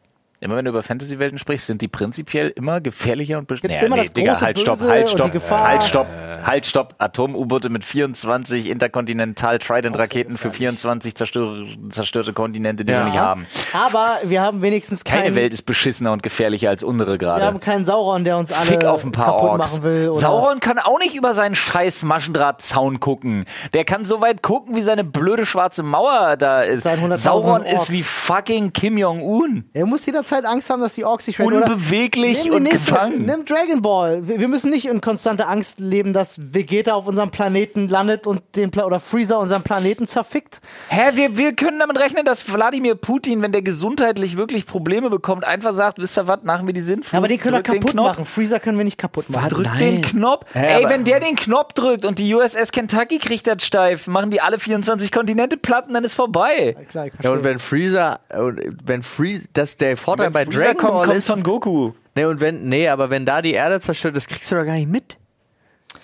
Immer wenn du über Fantasy-Welten sprichst, sind die prinzipiell immer gefährlicher und Gibt's beschissener. immer das große halt, stopp, Böse halt, und stopp, Gefahr. halt, stopp, halt, stopp. Atom-U-Boote mit 24 interkontinental Trident-Raketen für 24 zerstör zerstörte Kontinente, die Ja. wir nicht haben. Aber wir haben wenigstens Keine keinen, Welt ist beschissener und gefährlicher als unsere wir haben gerade. keinen Sauron, der uns alle Fick auf ein paar kaputt Orks. machen will. Oder Sauron kann auch nicht über seinen scheiß Maschendrahtzaun gucken. Der kann so weit gucken, wie seine blöde schwarze Mauer da ist. Seinen 100.000 Sauron Orks. ist wie fucking Kim Jong-un. er muss jederzeit Angst haben, dass die Orks sich retten. Oder Unbeweglich nimm die und nächste, gefangen. Nimm Dragon Ball. Wir, wir müssen nicht in konstanter Angst leben, dass Vegeta auf unserem Planeten landet und den Pla oder Freezer unseren Planeten zerfickt. Hä, wir, wir können damit rechnen, dass Wladimir Putin, wenn der gesundheitlich wirklich Probleme bekommt, einfach sagt, wisst ihr was, machen wir die Sinnflut. Ja, aber den können wir kaputt machen. Freezer können wir nicht kaputt machen. Drückt Nein. den Knopf. Hä, Ey, wenn der den Knopf drückt und die USS Kentucky kriegt das steif, machen die alle 24 Kontinente platten, dann ist vorbei. Klar, ich Ja, und wenn Freezer, und wenn Freezer, das der Vorteil Wenn bei Freezer Dragon kommt, Ball kommt ist, Son Goku. nee, und wenn, nee, aber wenn da die Erde zerstört, das kriegst du doch gar nicht mit.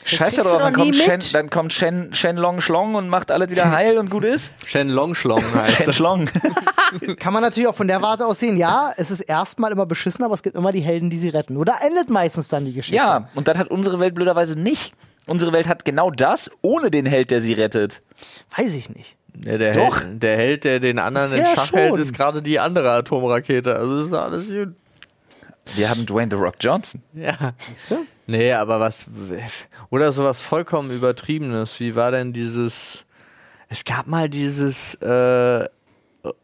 Scheiße dann doch nie kommt, Shen, mit. dann kommt Shen, Shen Long Schlong und macht alles wieder heil und gut ist. Shen Longschlong heißt Shen. Schlong. Kann man natürlich auch von der Warte aus sehen, ja, es ist erstmal immer beschissen, aber es gibt immer die Helden, die sie retten. Oder endet meistens dann die Geschichte. Ja, und das hat unsere Welt blöderweise nicht. Unsere Welt hat genau das, ohne den Held, der sie rettet. Weiß ich nicht. Ja, der, Doch. Held, der Held, der den anderen in Ja, Schach hält, schon. ist gerade die andere Atomrakete. Also ist alles gut. Wir haben Dwayne The Rock Johnson. Ja. Siehst du? Nee, aber was. Oder sowas vollkommen Übertriebenes. Wie war denn dieses. Es gab mal dieses äh,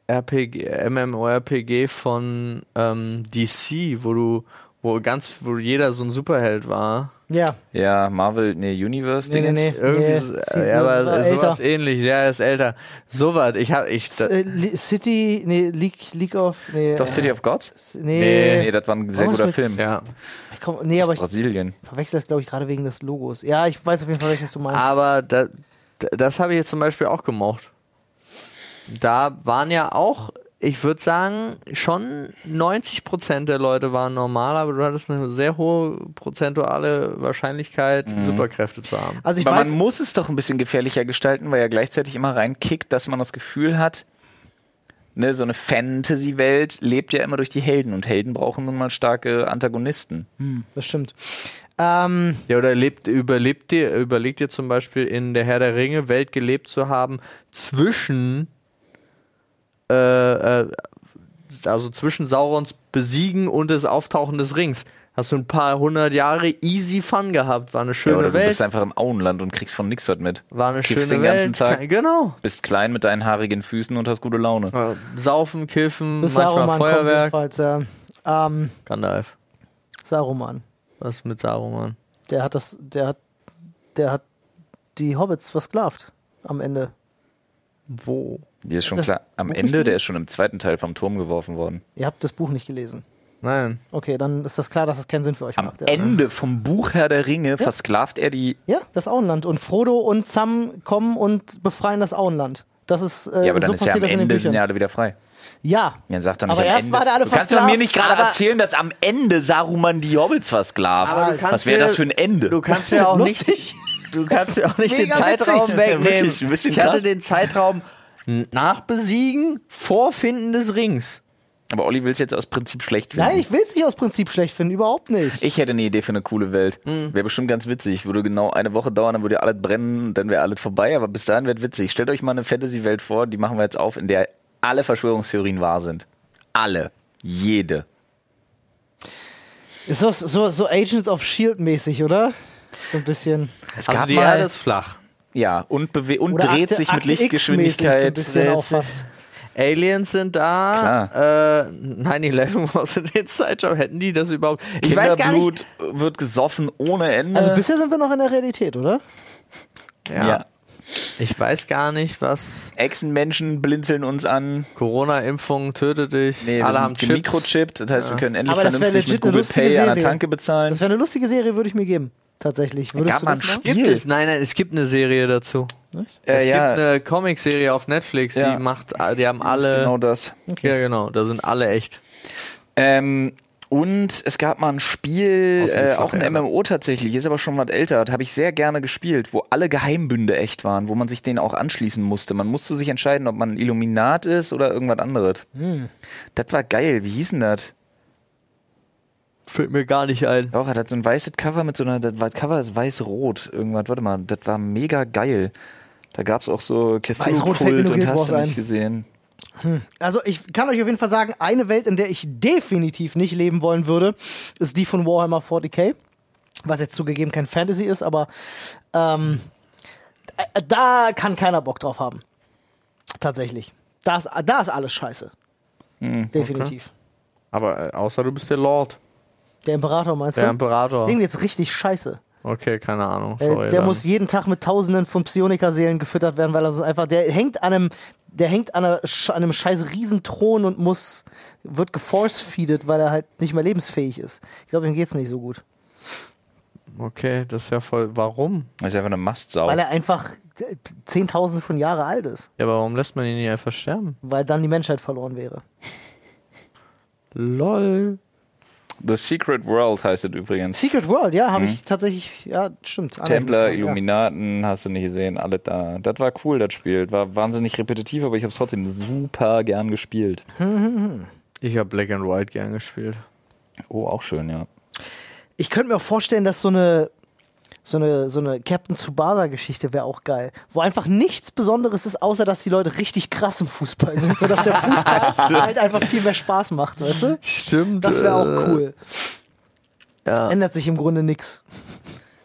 RPG, MMORPG von ähm, DC, wo du, wo ganz, wo jeder so ein Superheld war. Ja. Ja, Marvel, nee, Universe Nee, nee, nee. Irgendwie, Nee, so, ist ja, aber sowas älter. ähnlich, ja, er ist älter. Sowas, ich hab, ich, da, äh, City, nee, League, League of, nee. Doch City of Gods? Nee, Nee, Nee, das war ein sehr Warum guter Film. ja. ich komm, nee, aber ich Brasilien. verwechsel das, glaube ich, gerade wegen des Logos. Ja, ich weiß auf jeden Fall, welches du meinst. Aber da, das habe ich jetzt zum Beispiel auch gemocht. Da waren ja auch, ich würde sagen, schon 90% der Leute waren normal, aber du hattest eine sehr hohe prozentuale Wahrscheinlichkeit, Superkräfte zu haben. also ich Aber weiß, man muss es doch ein bisschen gefährlicher gestalten, weil ja gleichzeitig immer reinkickt, dass man das Gefühl hat, ne, so eine Fantasy-Welt lebt ja immer durch die Helden und Helden brauchen nun mal starke Antagonisten. das stimmt. Ähm, Ja, oder lebt, überlebt dir, überlegt dir zum Beispiel in der Herr der Ringe Welt gelebt zu haben, zwischen äh, äh, also zwischen Saurons Besiegen und des Auftauchen des Rings. Hast du ein paar hundert Jahre easy Fun gehabt. War eine Ja, schöne oder du Welt. bist einfach im Auenland und kriegst von nix was mit. War eine kiffst schöne den ganzen Welt. Tag. Ke- Genau. Bist klein mit deinen haarigen Füßen und hast gute Laune. Saufen, kiffen, bis manchmal Saruman kommt Feuerwerk. jedenfalls, ja. Ähm, Gandalf. Saruman. Was mit Saruman? Der hat das, der hat, der hat die Hobbits versklavt am Ende. Wo? Dir ist schon Das klar, am Buch Ende, der ist schon im zweiten Teil vom Turm geworfen worden. Ihr habt das Buch nicht gelesen. Nein. Okay, dann ist das klar, dass das keinen Sinn für euch Am macht. Ja. Ende vom Buch Herr der Ringe versklavt er die. ja, das Auenland. Und Frodo und Sam kommen und befreien das Auenland. Das ist, äh, Ja, aber dann so ist ja passiert am das in den Ende sind Büchern. ja alle wieder frei. Ja, Ja, sag doch nicht Aber am erst Ende. war der alle du kannst doch mir versklavt, nicht gerade erzählen, dass am Ende Saruman die Hobbits versklavt. Du Was wäre das für ein Ende? Du kannst mir auch nicht, Lustig. du kannst mir auch nicht den Zeitraum wegnehmen. Bisschen ich hatte den Zeitraum nach Besiegen, vor Finden des Rings. Aber Olli will es jetzt aus Prinzip schlecht finden. Nein, ich will es nicht aus Prinzip schlecht finden, überhaupt nicht. Ich hätte eine Idee für eine coole Welt. Hm. Wäre bestimmt ganz witzig. Würde genau eine Woche dauern, dann würde alles brennen, dann wäre alles vorbei. Aber bis dahin wird witzig. Stellt euch mal eine Fantasy-Welt vor, die machen wir jetzt auf, in der alle Verschwörungstheorien wahr sind. Alle. Jede. Ist so, so, so Agents of Shield mäßig, oder? So ein bisschen. Es Also gab die mal, Erde ist flach. Ja, und, bewe und Oder dreht Akte- sich mit Akte Lichtgeschwindigkeit. So ein auch fast. Aliens sind da. Äh, 9-11 was ein Inside-Job. Hätten die das überhaupt? Ich weiß gar nicht. Wird gesoffen ohne Ende. Also bisher sind wir noch in der Realität, oder? Ja. Ich weiß gar nicht, was Echsenmenschen blinzeln uns an. Corona-Impfung tötet dich. Nee, Alle haben Chips. gemikrochippt. Das heißt, wir können endlich Aber vernünftig mit eine Google lustige Pay an der Serie. Tanke bezahlen. Das wäre eine lustige Serie, würde ich mir geben. Tatsächlich. Würdest gab du mal das? Spiel. Gibt es? Nein, nein, es gibt eine Serie dazu. Äh, es ja, gibt eine Comicserie auf Netflix, Ja. die macht, die haben alle. genau das. Ja, genau, da sind alle echt. Ähm, und es gab mal ein Spiel, äh, auch ein. MMO tatsächlich, ist aber schon was älter, das habe ich sehr gerne gespielt, wo alle Geheimbünde echt waren, wo man sich denen auch anschließen musste. Man musste sich entscheiden, ob man ein Illuminat ist oder irgendwas anderes. Das war geil, wie hieß denn das? Fällt mir gar nicht ein. Doch, er hat so ein weißes Cover mit so einer, das Cover ist weiß-rot, irgendwas, warte mal, das war mega geil. Da gab es auch so Cthulhu-Kult und hast du ein. nicht gesehen. Also ich kann euch auf jeden Fall sagen, eine Welt, in der ich definitiv nicht leben wollen würde, ist die von Warhammer 40k. Was jetzt zugegeben kein Fantasy ist, aber ähm, äh, da kann keiner Bock drauf haben. Tatsächlich. Da ist, da ist alles scheiße. Hm, Definitiv. Aber äh, außer du bist der Lord, Der Imperator meinst der du? Imperator. Den jetzt richtig scheiße. Okay, keine Ahnung. Äh, Sorry, der dann. muss jeden Tag mit Tausenden von Psioniker-Seelen gefüttert werden, weil er so einfach, der hängt an einem, der hängt an, einer, an einem scheiß Riesenthron und muss, wird geforce-feedet, weil er halt nicht mehr lebensfähig ist. Ich glaube, ihm geht's nicht so gut. Okay, das ist ja voll. Warum? Das ist einfach eine Mastsau. Weil er einfach äh, Zehntausende von Jahre alt ist. Ja, aber warum lässt man ihn nicht einfach sterben? Weil dann die Menschheit verloren wäre. Lol. The Secret World heißt es übrigens. Secret World, ja, habe ich tatsächlich, ja, stimmt. Templer, ja. Illuminaten, hast du nicht gesehen, alle da. Das war cool, das Spiel. War wahnsinnig repetitiv, aber ich habe es trotzdem super gern gespielt. Ich habe Black and White gern gespielt. Oh, auch schön, ja. Ich könnte mir auch vorstellen, dass so eine so eine, so eine Captain Tsubasa-Geschichte wäre auch geil. Wo einfach nichts Besonderes ist, außer dass die Leute richtig krass im Fußball sind, sodass der Fußball halt einfach viel mehr Spaß macht, weißt du? Stimmt. Das wäre auch cool. Ja. Ändert sich im Grunde nichts.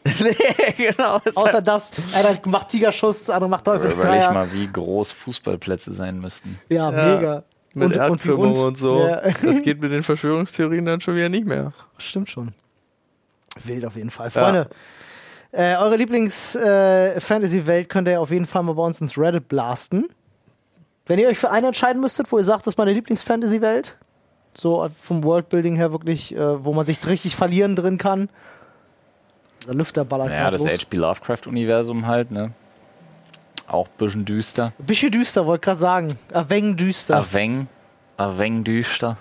nee, genau. Außer dass einer macht Tigerschuss, der andere macht Überleg Teufelsdreier. mal, wie groß Fußballplätze sein müssten. Ja, Ja. mega. mit Erdkrümmung rund. und so. Ja. Das geht mit den Verschwörungstheorien dann schon wieder nicht mehr. Stimmt schon. Wild auf jeden Fall. Freunde, äh, eure Lieblings-Fantasy-Welt könnt ihr auf jeden Fall mal bei uns ins Reddit blasten. Wenn ihr euch für eine entscheiden müsstet, wo ihr sagt, das ist meine Lieblings-Fantasy-Welt, so vom Worldbuilding her wirklich, äh, wo man sich richtig verlieren drin kann, der Lüfter ballert Ja, das. H.P. Lovecraft-Universum halt, ne? Auch ein bisschen düster. Bisschen düster, wollte gerade sagen. Erweng düster. Aveng. Aveng düster.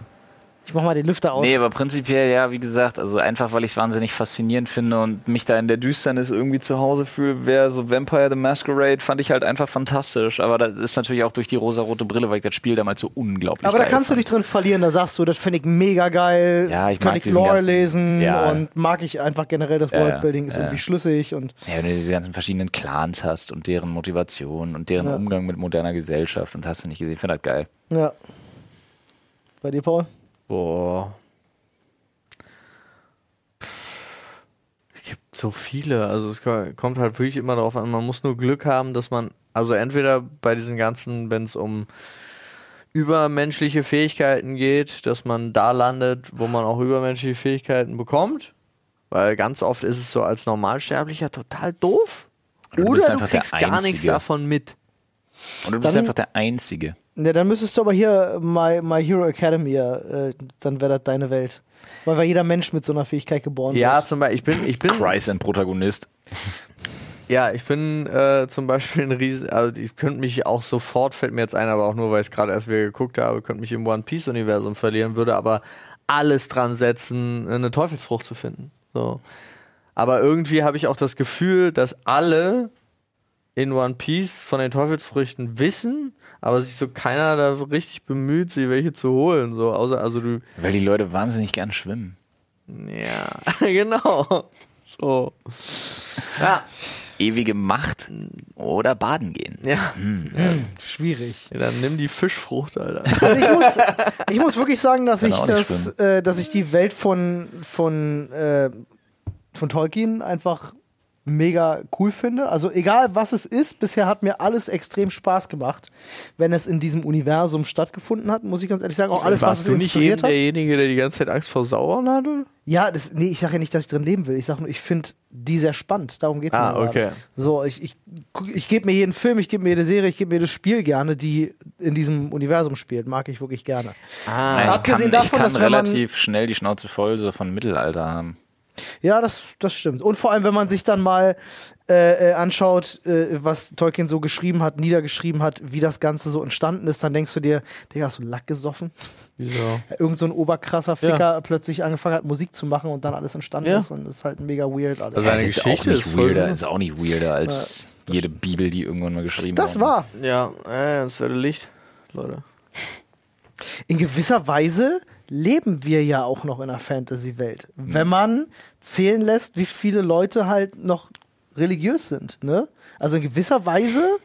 Ich mach mal den Lüfter aus. Nee, aber prinzipiell, ja, wie gesagt, also einfach, weil ich es wahnsinnig faszinierend finde und mich da in der Düsternis irgendwie zu Hause fühle, wäre so Vampire the Masquerade, fand ich halt einfach fantastisch. Aber das ist natürlich auch durch die rosarote Brille, weil ich das Spiel damals so unglaublich aber da kannst du fand. dich drin verlieren, da sagst du, das finde ich mega geil. Ja, ich kann mag ich Lore lesen Ja. und mag ich einfach generell das Ja, Worldbuilding, ist ja. irgendwie schlüssig und Ja, wenn du diese ganzen verschiedenen Clans hast und deren Motivation und deren. Umgang mit moderner Gesellschaft und hast du nicht gesehen, ich finde das geil. ja. Bei dir, Paul? Boah. Es gibt so viele. Also es ko- kommt halt wirklich immer darauf an. Man muss nur Glück haben, dass man, also entweder bei diesen ganzen, wenn es um übermenschliche Fähigkeiten geht, dass man da landet, wo man auch übermenschliche Fähigkeiten bekommt. Weil ganz oft ist es so als Normalsterblicher total doof. Oder du Oder du kriegst gar nichts davon mit. Und du bist Dann- einfach der Einzige. Ja, dann müsstest du aber hier My, My Hero Academia, äh, dann wäre das deine Welt. Weil, weil jeder Mensch mit so einer Fähigkeit geboren Ja, wird. zum Beispiel, ich bin, ich bin, Christ, ein Protagonist. Ja, ich bin äh, zum Beispiel ein Riesen, also ich könnte mich auch sofort, fällt mir jetzt ein, aber auch nur, weil ich es gerade erst wieder geguckt habe, könnte mich im One Piece Universum verlieren, würde aber alles dran setzen, eine Teufelsfrucht zu finden. So. Aber irgendwie habe ich auch das Gefühl, dass alle in One Piece von den Teufelsfrüchten wissen, aber sich so keiner da richtig bemüht, sich welche zu holen. So, außer, also du, Weil die Leute wahnsinnig gern schwimmen. ja, genau. So. Ja, Ewige Macht oder baden gehen. ja. Schwierig. Ja, dann nimm die Fischfrucht, Alter. Also ich muss, ich muss wirklich sagen, dass Kann ich das, äh, dass ich die Welt von, von, äh, von Tolkien einfach mega cool finde. Also egal was es ist, bisher hat mir alles extrem Spaß gemacht, wenn es in diesem Universum stattgefunden hat, muss ich ganz ehrlich sagen. Auch alles, was Warst es du nicht inspiriert hat. derjenige, der die ganze Zeit Angst vor Sauron hatte? Ja, das, nee, ich sage ja nicht, dass ich drin leben will. Ich sage nur, ich finde die sehr spannend. Darum geht es Ah, mir gerade. okay. So, ich, ich, ich gebe mir jeden Film, ich gebe mir jede Serie, ich gebe mir jedes Spiel gerne, die in diesem Universum spielt. Mag ich wirklich gerne. Ah, Nein, ich Abgesehen kann, davon, ich kann dass relativ schnell die Schnauze voll so von Mittelalter haben. Ja, das, das stimmt. Und vor allem, wenn man sich dann mal äh, äh, anschaut, äh, was Tolkien so geschrieben hat, niedergeschrieben hat, wie das Ganze so entstanden ist, dann denkst du dir, Digga, hast du Lack gesoffen? Wieso? Irgend so ein oberkrasser Ficker plötzlich angefangen hat, Musik zu machen und dann alles entstanden Ja. ist und das ist halt mega weird alles. Also Seine ist jetzt Geschichte auch nicht ist weirder, ist auch nicht weirder als jede Bibel, die irgendwann mal geschrieben das worden war. Ja, äh, das werde Licht, Leute. In gewisser Weise leben wir ja auch noch in einer Fantasy-Welt. Wenn man zählen lässt, wie viele Leute halt noch religiös sind. Ne? Also in gewisser Weise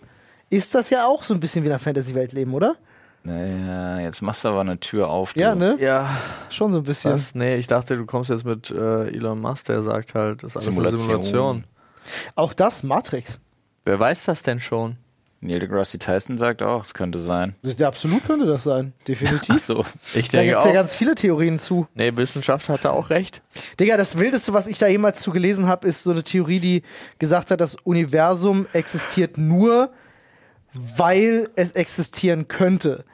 ist das ja auch so ein bisschen wie in einer Fantasy-Welt leben, oder? Naja, jetzt machst du aber eine Tür auf. Du. Ja, ne? Ja, Schon so ein bisschen. was? Nee, ich dachte, du kommst jetzt mit äh, Elon Musk, der sagt halt, das ist alles eine Simulation. Simulation. Auch das, Matrix. Wer weiß das denn schon? Neil deGrasse Tyson sagt auch, es könnte sein. Ja, absolut könnte das sein. Definitiv. So. Ich Da denke gibt es ja ganz viele Theorien zu. nee, Wissenschaft hat da auch recht. Digga, das Wildeste, was ich da jemals zu gelesen habe, ist so eine Theorie, die gesagt hat, das Universum existiert nur, weil es existieren könnte.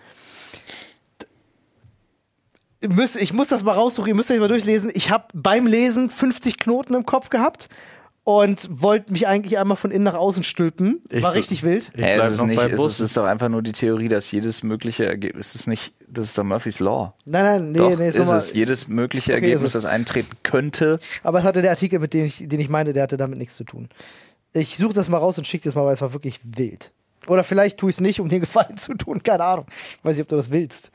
Ich muss das mal raussuchen, ihr müsst euch mal durchlesen. Ich habe beim Lesen 50 Knoten im Kopf gehabt und wollte mich eigentlich einmal von innen nach außen stülpen. Ich War richtig wild. Ich bleib es ist nicht, bei es ist, es ist doch einfach nur die Theorie, dass jedes mögliche Ergebnis, es ist nicht, das ist doch Murphy's Law. Nein, nein, nee, doch, nee, ist es. Jedes mögliche Okay, Ergebnis, das eintreten könnte. Aber es hatte der Artikel, mit dem ich, den ich meine, der hatte damit nichts zu tun. Ich suche das mal raus und schicke das mal, weil es war wirklich wild. Oder vielleicht tue ich es nicht, um dir Gefallen zu tun. Keine Ahnung. Ich weiß nicht, ob du das willst.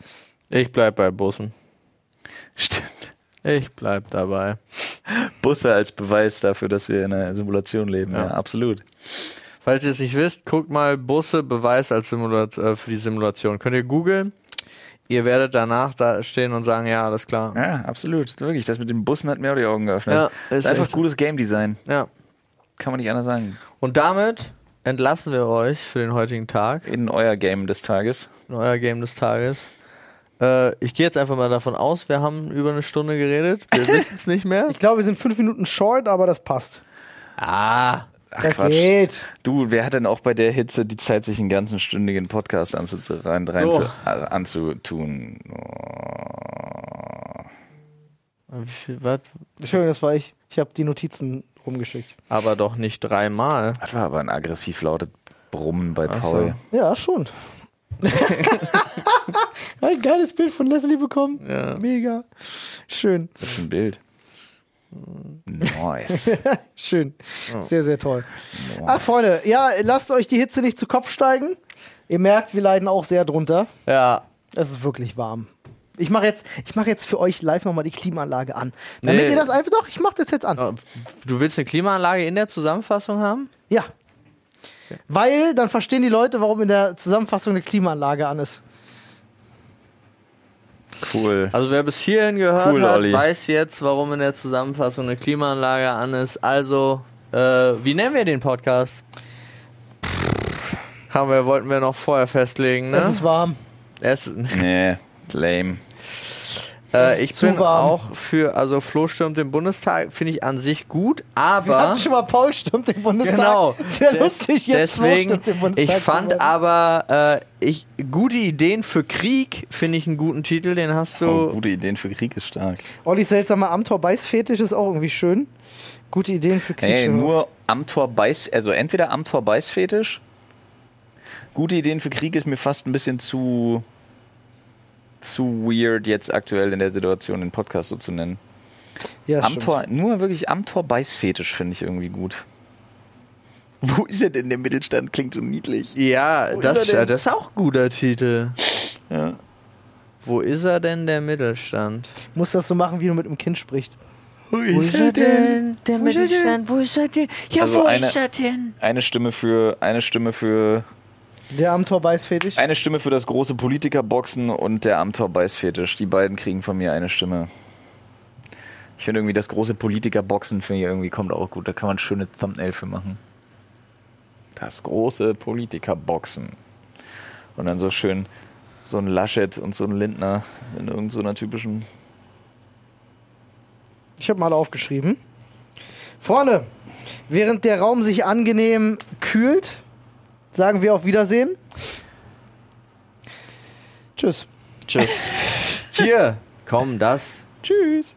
Ich bleib bei Bussen. Stimmt. Ich bleib dabei. Busse als Beweis dafür, dass wir in einer Simulation leben. Ja, Ja. absolut. Falls ihr es nicht wisst, guckt mal Busse Beweis als Simulat äh, für die Simulation. Könnt ihr googeln. Ihr werdet danach da stehen und sagen, ja, alles klar. Ja, absolut. Wirklich, das mit den Bussen hat mir auch die Augen geöffnet. Ja, das ist ist einfach gutes Game Design. Ja. Kann man nicht anders sagen. Und damit entlassen wir euch für den heutigen Tag, In euer Game des Tages. in euer Game des Tages. Äh, ich gehe jetzt einfach mal davon aus, wir haben über eine Stunde geredet. Wir wissen es nicht mehr. Ich glaube, wir sind fünf Minuten short, aber das passt. Ah, Ach das Quatsch. geht. Du, wer hat denn auch bei der Hitze die Zeit, sich einen ganzen stündigen Podcast rein, rein So. zu, äh, anzutun? Oh. was? Schön, das war ich. Ich habe die Notizen rumgeschickt. Aber doch nicht dreimal. Das war aber ein aggressiv lautes Brummen bei Ach Paul. Ja, schon. ein geiles Bild von Leslie bekommen. Ja. Mega. Schön. Das ist ein Bild. Nice. Schön. Sehr, sehr toll. Ach, Freunde, ja, lasst euch die Hitze nicht zu Kopf steigen. Ihr merkt, wir leiden auch sehr drunter. Ja. Es ist wirklich warm. Ich mache jetzt, ich mach jetzt für euch live nochmal die Klimaanlage an. Damit Nee. ihr das einfach. Doch, ich mache das jetzt an. Du willst eine Klimaanlage in der Zusammenfassung haben? Ja. Weil dann verstehen die Leute, warum in der Zusammenfassung eine Klimaanlage an ist. Cool. Also wer bis hierhin gehört Cool, hat, Olli. weiß jetzt, warum in der Zusammenfassung eine Klimaanlage an ist. Also, äh, wie nennen wir den Podcast? Haben wir, wollten wir noch vorher festlegen, ne? Es ist warm. Es, Nee, lame. Äh, ich Zu bin warm. auch für, also Flo stürmt den Bundestag, finde ich an sich gut, Wir aber hatten schon mal Paul stimmt den Bundestag. Genau. Ist ja Des- lustig, jetzt Flo Deswegen, stimmt den Bundestag. ich fand aber, äh, ich, gute Ideen für Krieg finde ich einen guten Titel, den hast du. Oh, gute Ideen für Krieg ist stark. Ollis seltsamer Amtor-Beiß-Fetisch ist auch irgendwie schön. Gute Ideen für Krieg. Hey, nur am Tor beiß, also entweder am Tor beißfetisch. Gute Ideen für Krieg ist mir fast ein bisschen zu zu weird jetzt aktuell in der Situation den Podcast so zu nennen. ja, am stimmt. Nur wirklich am Tor beißfetisch finde ich irgendwie gut. Wo ist er denn der Mittelstand? Klingt so niedlich. Ja, Wo das, ist das ist auch ein guter Titel. Ja. Wo ist er denn, der Mittelstand? Muss das so machen, wie du mit einem Kind sprichst. Wo ist er denn, der Wo ist Mittelstand? Wo ist er denn? Ja, Also wo eine- ist er denn? Eine Stimme für eine Stimme für Der Amtor-Beiß-Fetisch. eine Stimme für das große Politikerboxen und der am Tor beißfetisch. Die beiden kriegen von mir eine Stimme. Ich finde irgendwie das große Politikerboxen finde ich irgendwie kommt auch gut. Da kann man schöne Thumbnail für machen. Das große Politikerboxen. Und dann so schön so ein Laschet und so ein Lindner in irgendeiner so typischen. Ich habe mal aufgeschrieben. Freunde, während der Raum sich angenehm kühlt, sagen wir auf Wiedersehen. Tschüss. Tschüss. Hier, komm, das Tschüss.